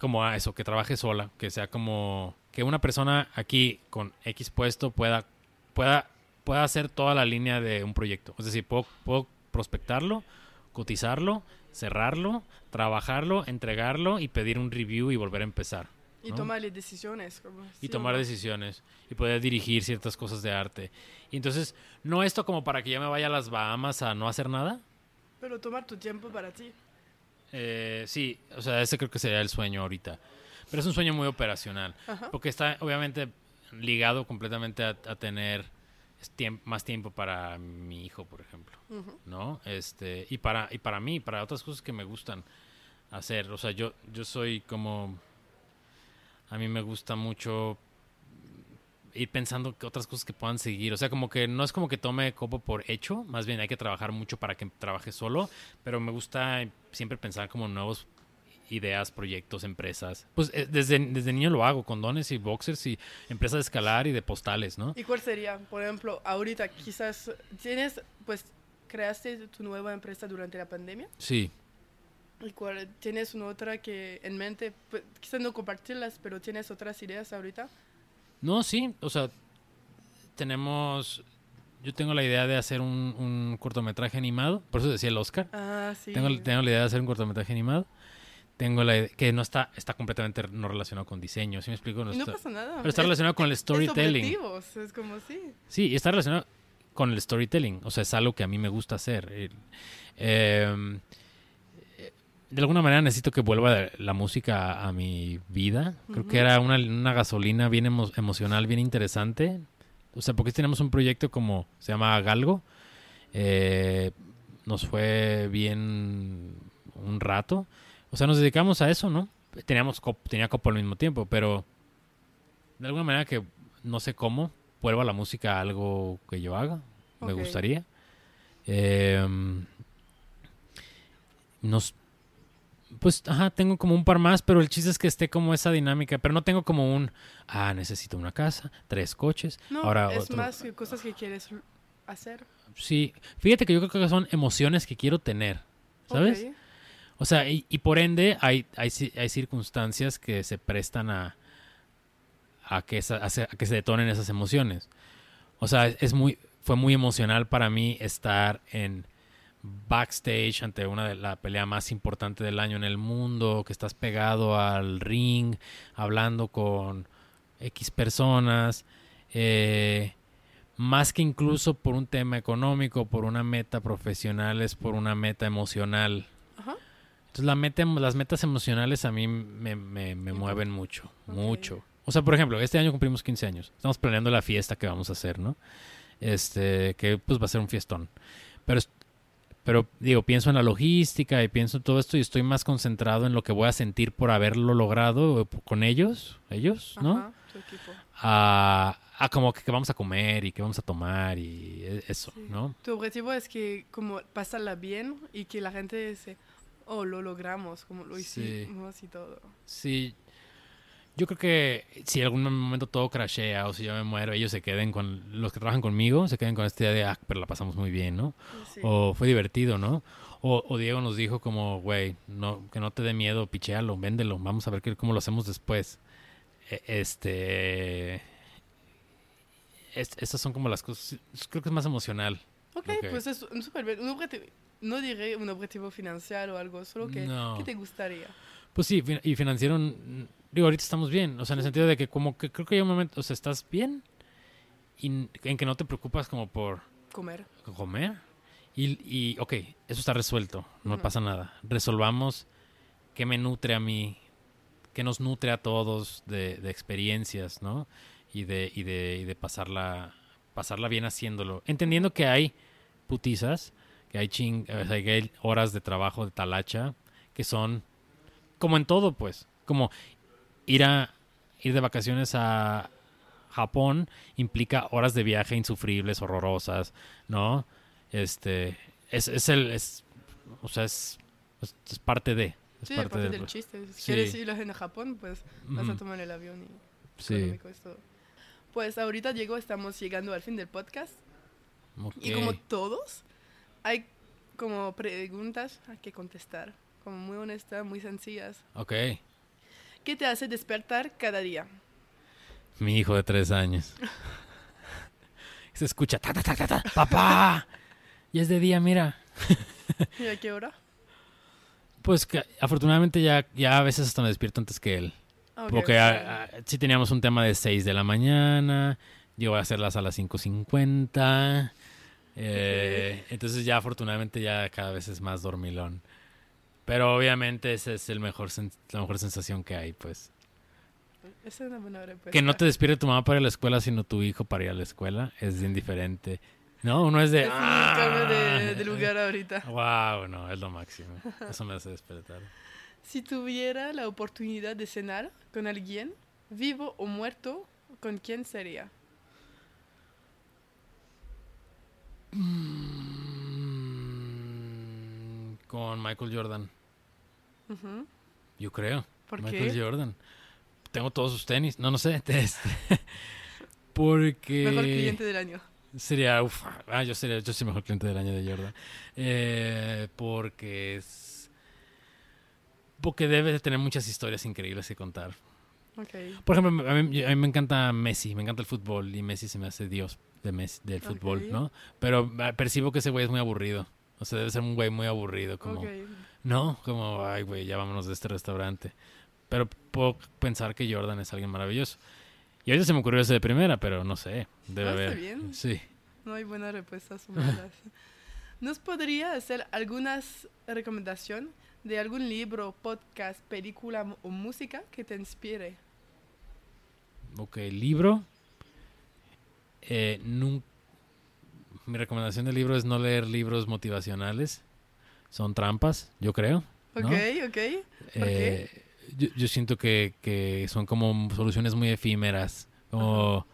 como a eso, que trabaje sola, que sea como que una persona aquí con X puesto pueda, pueda, pueda hacer toda la línea de un proyecto. Es decir, puedo prospectarlo, cotizarlo, cerrarlo, trabajarlo, entregarlo y pedir un review y volver a empezar. Y tomar las decisiones. como Y tomar no. decisiones y poder dirigir ciertas cosas de arte. Y entonces, no esto como para que yo me vaya a las Bahamas a no hacer nada. Pero tomar tu tiempo para ti. Eh, sí, o sea, ese creo que sería el sueño ahorita. Pero es un sueño muy operacional. Ajá. Porque está obviamente ligado completamente a, a tener tiemp- más tiempo para mi hijo, por ejemplo. ¿no? Este, y para, y para mí, para otras cosas que me gustan hacer. O sea, yo, yo soy como. A mí me gusta mucho ir pensando que otras cosas que puedan seguir. O sea, como que no es como que tome copo por hecho, más bien hay que trabajar mucho para que trabaje solo, pero me gusta siempre pensar como nuevos ideas, proyectos, empresas. Pues eh, desde, desde niño lo hago, condones y boxers y empresas de escalar y de postales, ¿no? ¿Y cuál sería? Por ejemplo, ahorita quizás tienes, pues, creaste tu nueva empresa durante la pandemia. Sí. ¿Y cuál, tienes una otra que en mente, pues, quizás no compartirlas, pero tienes otras ideas ahorita? No, sí, o sea, tenemos... Yo tengo la idea de hacer un, un cortometraje animado, por eso decía el Oscar. Ah, sí. Tengo, tengo la idea de hacer un cortometraje animado. Tengo la idea, que no está, está completamente no relacionado con diseño, ¿sí me explico? No está- pasa nada. pero está Es- relacionado con el es storytelling. objetivos, es como sí. Sí, está relacionado con el storytelling. O sea, es algo que a mí me gusta hacer. Eh, de alguna manera necesito que vuelva la música a, mi vida. Creo que era una, una gasolina bien emo- emocional, bien interesante. O sea, porque tenemos un proyecto como se llama Galgo. Eh, nos fue bien un rato. O sea, nos dedicamos a eso, ¿no? Teníamos tenía copo al mismo tiempo, pero de alguna manera que no sé cómo vuelva la música a algo que yo haga. Me gustaría. Eh, nos, pues, ajá, tengo como un par más, pero el chiste es que esté como esa dinámica. Pero no tengo como un, ah, necesito una casa, tres coches. No, ahora es otro. más que cosas que quieres hacer. Sí, fíjate que yo creo que son emociones que quiero tener, ¿sabes? O sea, y, y por ende hay, hay, ci- hay circunstancias que se prestan a, a, que esa- a se- a que se detonen esas emociones. O sea, es muy... fue muy emocional para mí estar en backstage ante una de la pelea más importante del año en el mundo, que estás pegado al ring, hablando con X personas, eh, más que incluso por un tema económico, por una meta profesional, es por una meta emocional. Ajá. Entonces la meta, las metas emocionales a mí me, me, me mueven mucho, mucho. O sea, por ejemplo, este año cumplimos 15 años. Estamos planeando la fiesta que vamos a hacer, ¿no? Este, que pues va a ser un fiestón. Pero, pero digo, pienso en la logística y pienso en todo esto y estoy más concentrado en lo que voy a sentir por haberlo logrado con ellos, ellos, ¿no? Ajá, tu equipo. A, a como que, que vamos a comer y que vamos a tomar y e- eso, Sí. ¿no? Tu objetivo es que como pasarla bien y que la gente dice, oh, lo logramos, como lo Sí. hicimos y todo. Sí, yo creo que si en algún momento todo crashea o si yo me muero, ellos se queden con, los que trabajan conmigo, se queden con esta idea de, ah, pero la pasamos muy bien, ¿no? Sí. O fue divertido, ¿no? O, o Diego nos dijo como, güey, no, que no te dé miedo, pichealo, véndelo, vamos a ver qué, cómo lo hacemos después. E- Este... es- estas son como las cosas, creo que es más emocional. ok, ok. pues es un súper bien. Un objetivo, no diré un objetivo financiero o algo, solo que, No. ¿qué te gustaría? Pues sí, y financiero, digo, ahorita estamos bien, o sea, en el sentido de que como que creo que hay un momento, o sea, estás bien y en que no te preocupas como por Comer. comer y, y ok, eso está resuelto, no Ujú. pasa nada. Resolvamos qué me nutre a mí, qué nos nutre a todos de, de experiencias, ¿no? Y de, y de, y de pasarla, pasarla bien haciéndolo. Entendiendo que hay putizas, que hay, ching, o sea, que hay horas de trabajo de talacha que son como en todo, pues. Como ir a ir de vacaciones a Japón implica horas de viaje insufribles, horrorosas, ¿no? Este es, es el es o sea, es, es, es parte de es Sí, parte aparte del- del chiste. Si Sí. quieres ir a Japón, pues vas a tomar el avión y Sí. Pues ahorita, Diego, estamos llegando al fin del podcast. Y Ok. como todos, hay como preguntas a que contestar. Como muy honestas, muy sencillas. Ok. ¿Qué te hace despertar cada día? Mi hijo de tres años. Se escucha, ta, ta, ta, ta, ta, papá. Y es de día, mira. ¿Y a qué hora? Pues que afortunadamente ya, ya a veces hasta me despierto antes que él. Porque ok. ah, ah, sí teníamos un tema de 6 de la mañana. Yo voy a hacerlas a las 5.50. Eh, Entonces ya afortunadamente ya cada vez es más dormilón. Pero obviamente esa es el mejor la mejor sensación que hay, pues. Esa es una buena respuesta. Que no te despierte tu mamá para ir a la escuela, sino tu hijo para ir a la escuela. Es indiferente. No, uno es de... "Ah". de, de lugar ahorita. Wow, no, es lo máximo. Eso me hace despertar. Si tuviera la oportunidad de cenar con alguien, vivo o muerto, ¿con quién sería? Mm, Con Michael Jordan, yo creo. ¿Por Michael qué? Jordan. Tengo todos sus tenis. No, no sé. este, porque Mejor cliente del año. sería, uf, ah, yo sería, yo soy mejor cliente del año de Jordan. Eh, porque es, porque debe de tener muchas historias increíbles que contar. Por ejemplo, a mí, a mí me encanta Messi, me encanta el fútbol y Messi se me hace Dios de Messi, del fútbol. ¿no? Pero ah, percibo que ese güey es muy aburrido. O sea, debe ser un güey muy aburrido, como, no, como, ay, güey, ya vámonos de este restaurante. Pero puedo pensar que Jordan es alguien maravilloso. Y ahorita se me ocurrió ese de primera, pero no sé, debe Ah, está haber. bien. Sí. No hay buenas respuestas. ¿Nos podría hacer algunas recomendación de algún libro, podcast, película o música que te inspire? Ok, libro. Eh, nun- Mi recomendación de libro es no leer libros motivacionales. Son trampas, yo creo. ¿no? Ok, ok. ¿Por qué? Eh, yo, yo siento que, que son como soluciones muy efímeras. Como,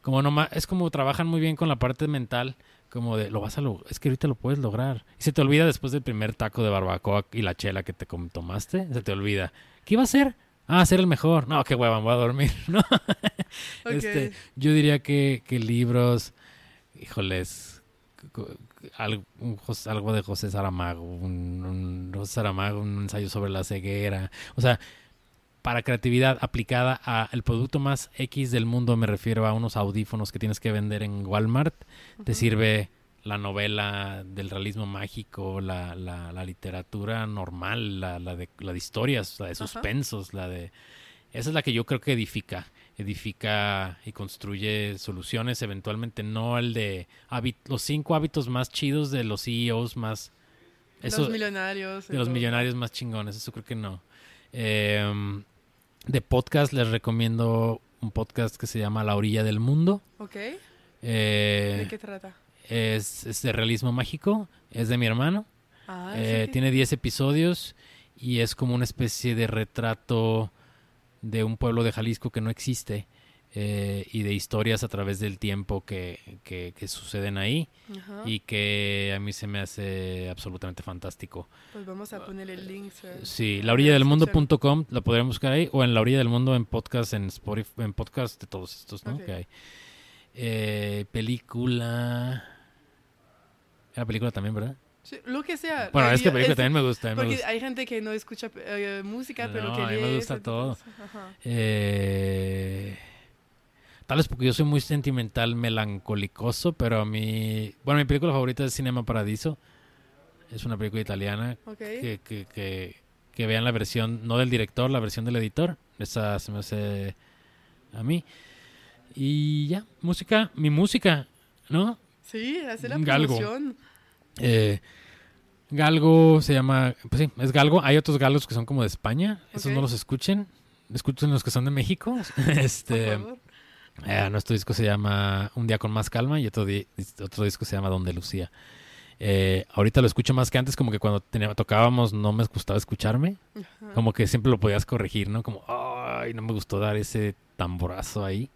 como nomás, es como trabajan muy bien con la parte mental. Como de, lo vas a lo, es que ahorita lo puedes lograr. Y se te olvida después del primer taco de barbacoa y la chela que te tomaste. Se te olvida. ¿Qué iba a hacer? Ah, ser el mejor. No, qué hueva, me voy a dormir. ¿no? Ok. Este, yo diría que, que libros, híjoles, algo, algo de José Saramago, un, un José Saramago, un ensayo sobre la ceguera. O sea, para creatividad aplicada al producto más X del mundo, me refiero a unos audífonos que tienes que vender en Walmart, te sirve la novela del realismo mágico, la, la, literatura normal, la, la, de, la de historias, la de suspensos, la de... Esa es la que yo creo que edifica, edifica y construye soluciones, eventualmente no el de los cinco hábitos más chidos de los CEOs más... los millonarios. De los millonarios más chingones, eso creo que no. Eh, de podcast les recomiendo un podcast que se llama La orilla del mundo. Ok. Eh, ¿De qué trata? Es, de realismo mágico, es de mi hermano. Ah, eh, Tiene 10 episodios y es como una especie de retrato de un pueblo de Jalisco que no existe. Eh, y de historias a través del tiempo que, que, suceden ahí y que a mí se me hace absolutamente fantástico. Pues vamos a poner el link. Sí, la orilla del mundo.com la podrían buscar ahí o en la orilla del mundo en podcast, en Spotify, en podcast de todos estos, ¿no? Que hay. Eh, película. Era película también, ¿verdad? Sí, lo que sea. Bueno, es que película también me gusta. Porque hay gente que no escucha eh, música, pero que a mí me gusta todo. Eh, Tal vez porque yo soy muy sentimental, melancolicoso, pero a mí... Bueno, mi película favorita es Cinema Paradiso. Es una película italiana que, que, que, vean la versión, no del director, la versión del editor. Esa se me hace a mí. Y ya, música, mi música, ¿no? Sí, hace la promoción. Eh, Galgo se llama, pues sí, es Galgo. Hay otros galgos que son como de España. Esos no los escuchen. Escuchen los que son de México. este, eh, nuestro disco se llama Un día con más calma y otro, otro disco se llama Donde Lucía. Eh, ahorita lo escucho más que antes, como que cuando tocábamos no me gustaba escucharme. Como que siempre lo podías corregir, ¿no? Como, ay, no me gustó dar ese tamborazo ahí.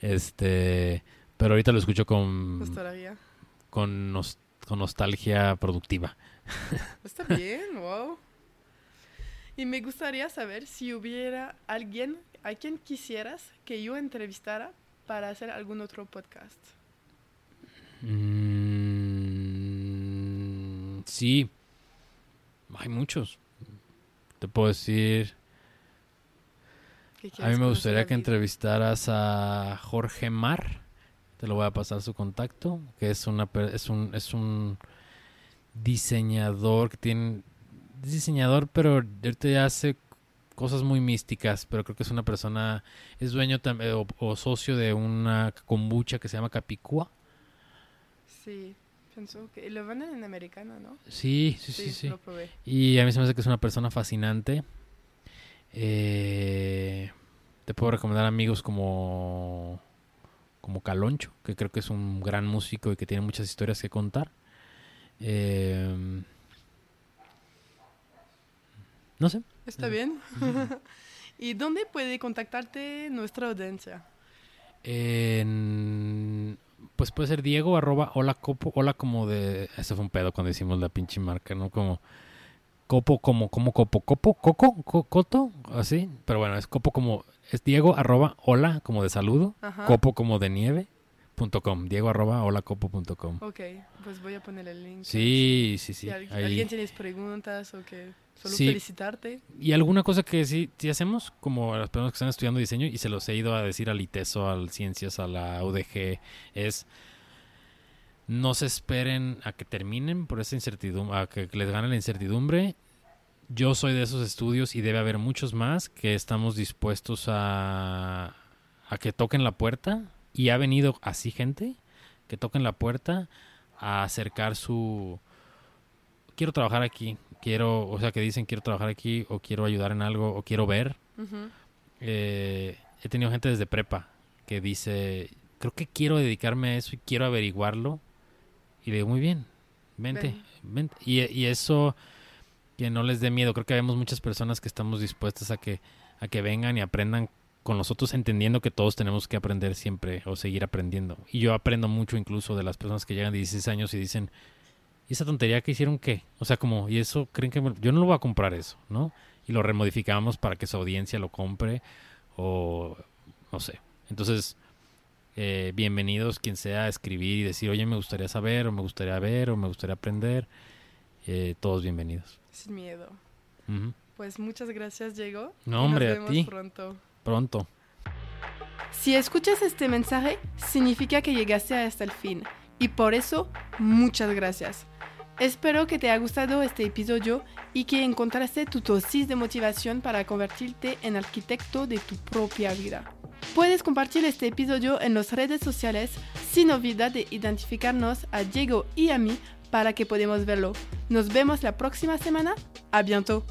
Este, pero ahorita lo escucho con... Nostalgia. Con, con nostalgia productiva. Está bien, wow. Y me gustaría saber si hubiera alguien a quien quisieras que yo entrevistara para hacer algún otro podcast. Mm, sí, hay muchos. Te puedo decir. A mí me gustaría que entrevistaras a Jorge Mar. Te lo voy a pasar su contacto, que es una es un es un diseñador que tiene diseñador, pero ahorita ya hace cosas muy místicas, pero creo que es una persona, es dueño o, o, socio de una kombucha que se llama Capicúa. Sí, pensó que lo venden en americano, ¿no? Sí, sí, sí, sí. Y a mí se me hace que es una persona fascinante. Eh, te puedo recomendar amigos como como Caloncho, que creo que es un gran músico y que tiene muchas historias que contar. Eh, no sé. Está bien. ¿Y dónde puede contactarte nuestra audiencia? pues puede ser Diego arroba hola copo, hola como de, eso fue un pedo cuando hicimos la pinche marca, ¿no? Como copo como, como copo, copo, coco, coto, así, pero bueno, es copo como, es Diego arroba hola como de saludo, copo como de nieve, punto com, diego arroba holacopo.com. Ok, pues voy a poner el link. Sí, sí, sí. Si alguien tiene preguntas o que Solo felicitarte. Y alguna cosa que sí, sí, hacemos, como las personas que están estudiando diseño, y se los he ido a decir al ITESO, al Ciencias, a la UDG, es no se esperen a que terminen por esa incertidumbre, a que les gane la incertidumbre. Yo soy de esos estudios y debe haber muchos más que estamos dispuestos a, a que toquen la puerta. Y ha venido así gente que toquen la puerta a acercar su... Quiero trabajar aquí, quiero, o sea, que dicen quiero trabajar aquí o quiero ayudar en algo o quiero ver. Eh, he tenido gente desde prepa que dice, creo que quiero dedicarme a eso y quiero averiguarlo. Y le digo, muy bien, vente, vente. Y, y, eso, que no les dé miedo. Creo que vemos muchas personas que estamos dispuestas a que, a que vengan y aprendan con nosotros entendiendo que todos tenemos que aprender siempre o seguir aprendiendo. Y yo aprendo mucho incluso de las personas que llegan de 16 años y dicen, ¿y esa tontería que hicieron qué? O sea, como, ¿y eso creen que yo no lo voy a comprar eso, ¿no? Y lo remodificamos para que su audiencia lo compre o no sé. Entonces, eh, bienvenidos quien sea a escribir y decir, oye, me gustaría saber o me gustaría ver o me gustaría aprender. Eh, todos bienvenidos. Sin miedo. Pues muchas gracias, Diego. No, hombre, nos a ti. pronto. Pronto. Si escuchas este mensaje, significa que llegaste hasta el fin. Y por eso, muchas gracias. Espero que te haya gustado este episodio y que encontraste tu dosis de motivación para convertirte en arquitecto de tu propia vida. Puedes compartir este episodio en las redes sociales sin olvidar de identificarnos a Diego y a mí para que podamos verlo. Nos vemos la próxima semana. A bientôt.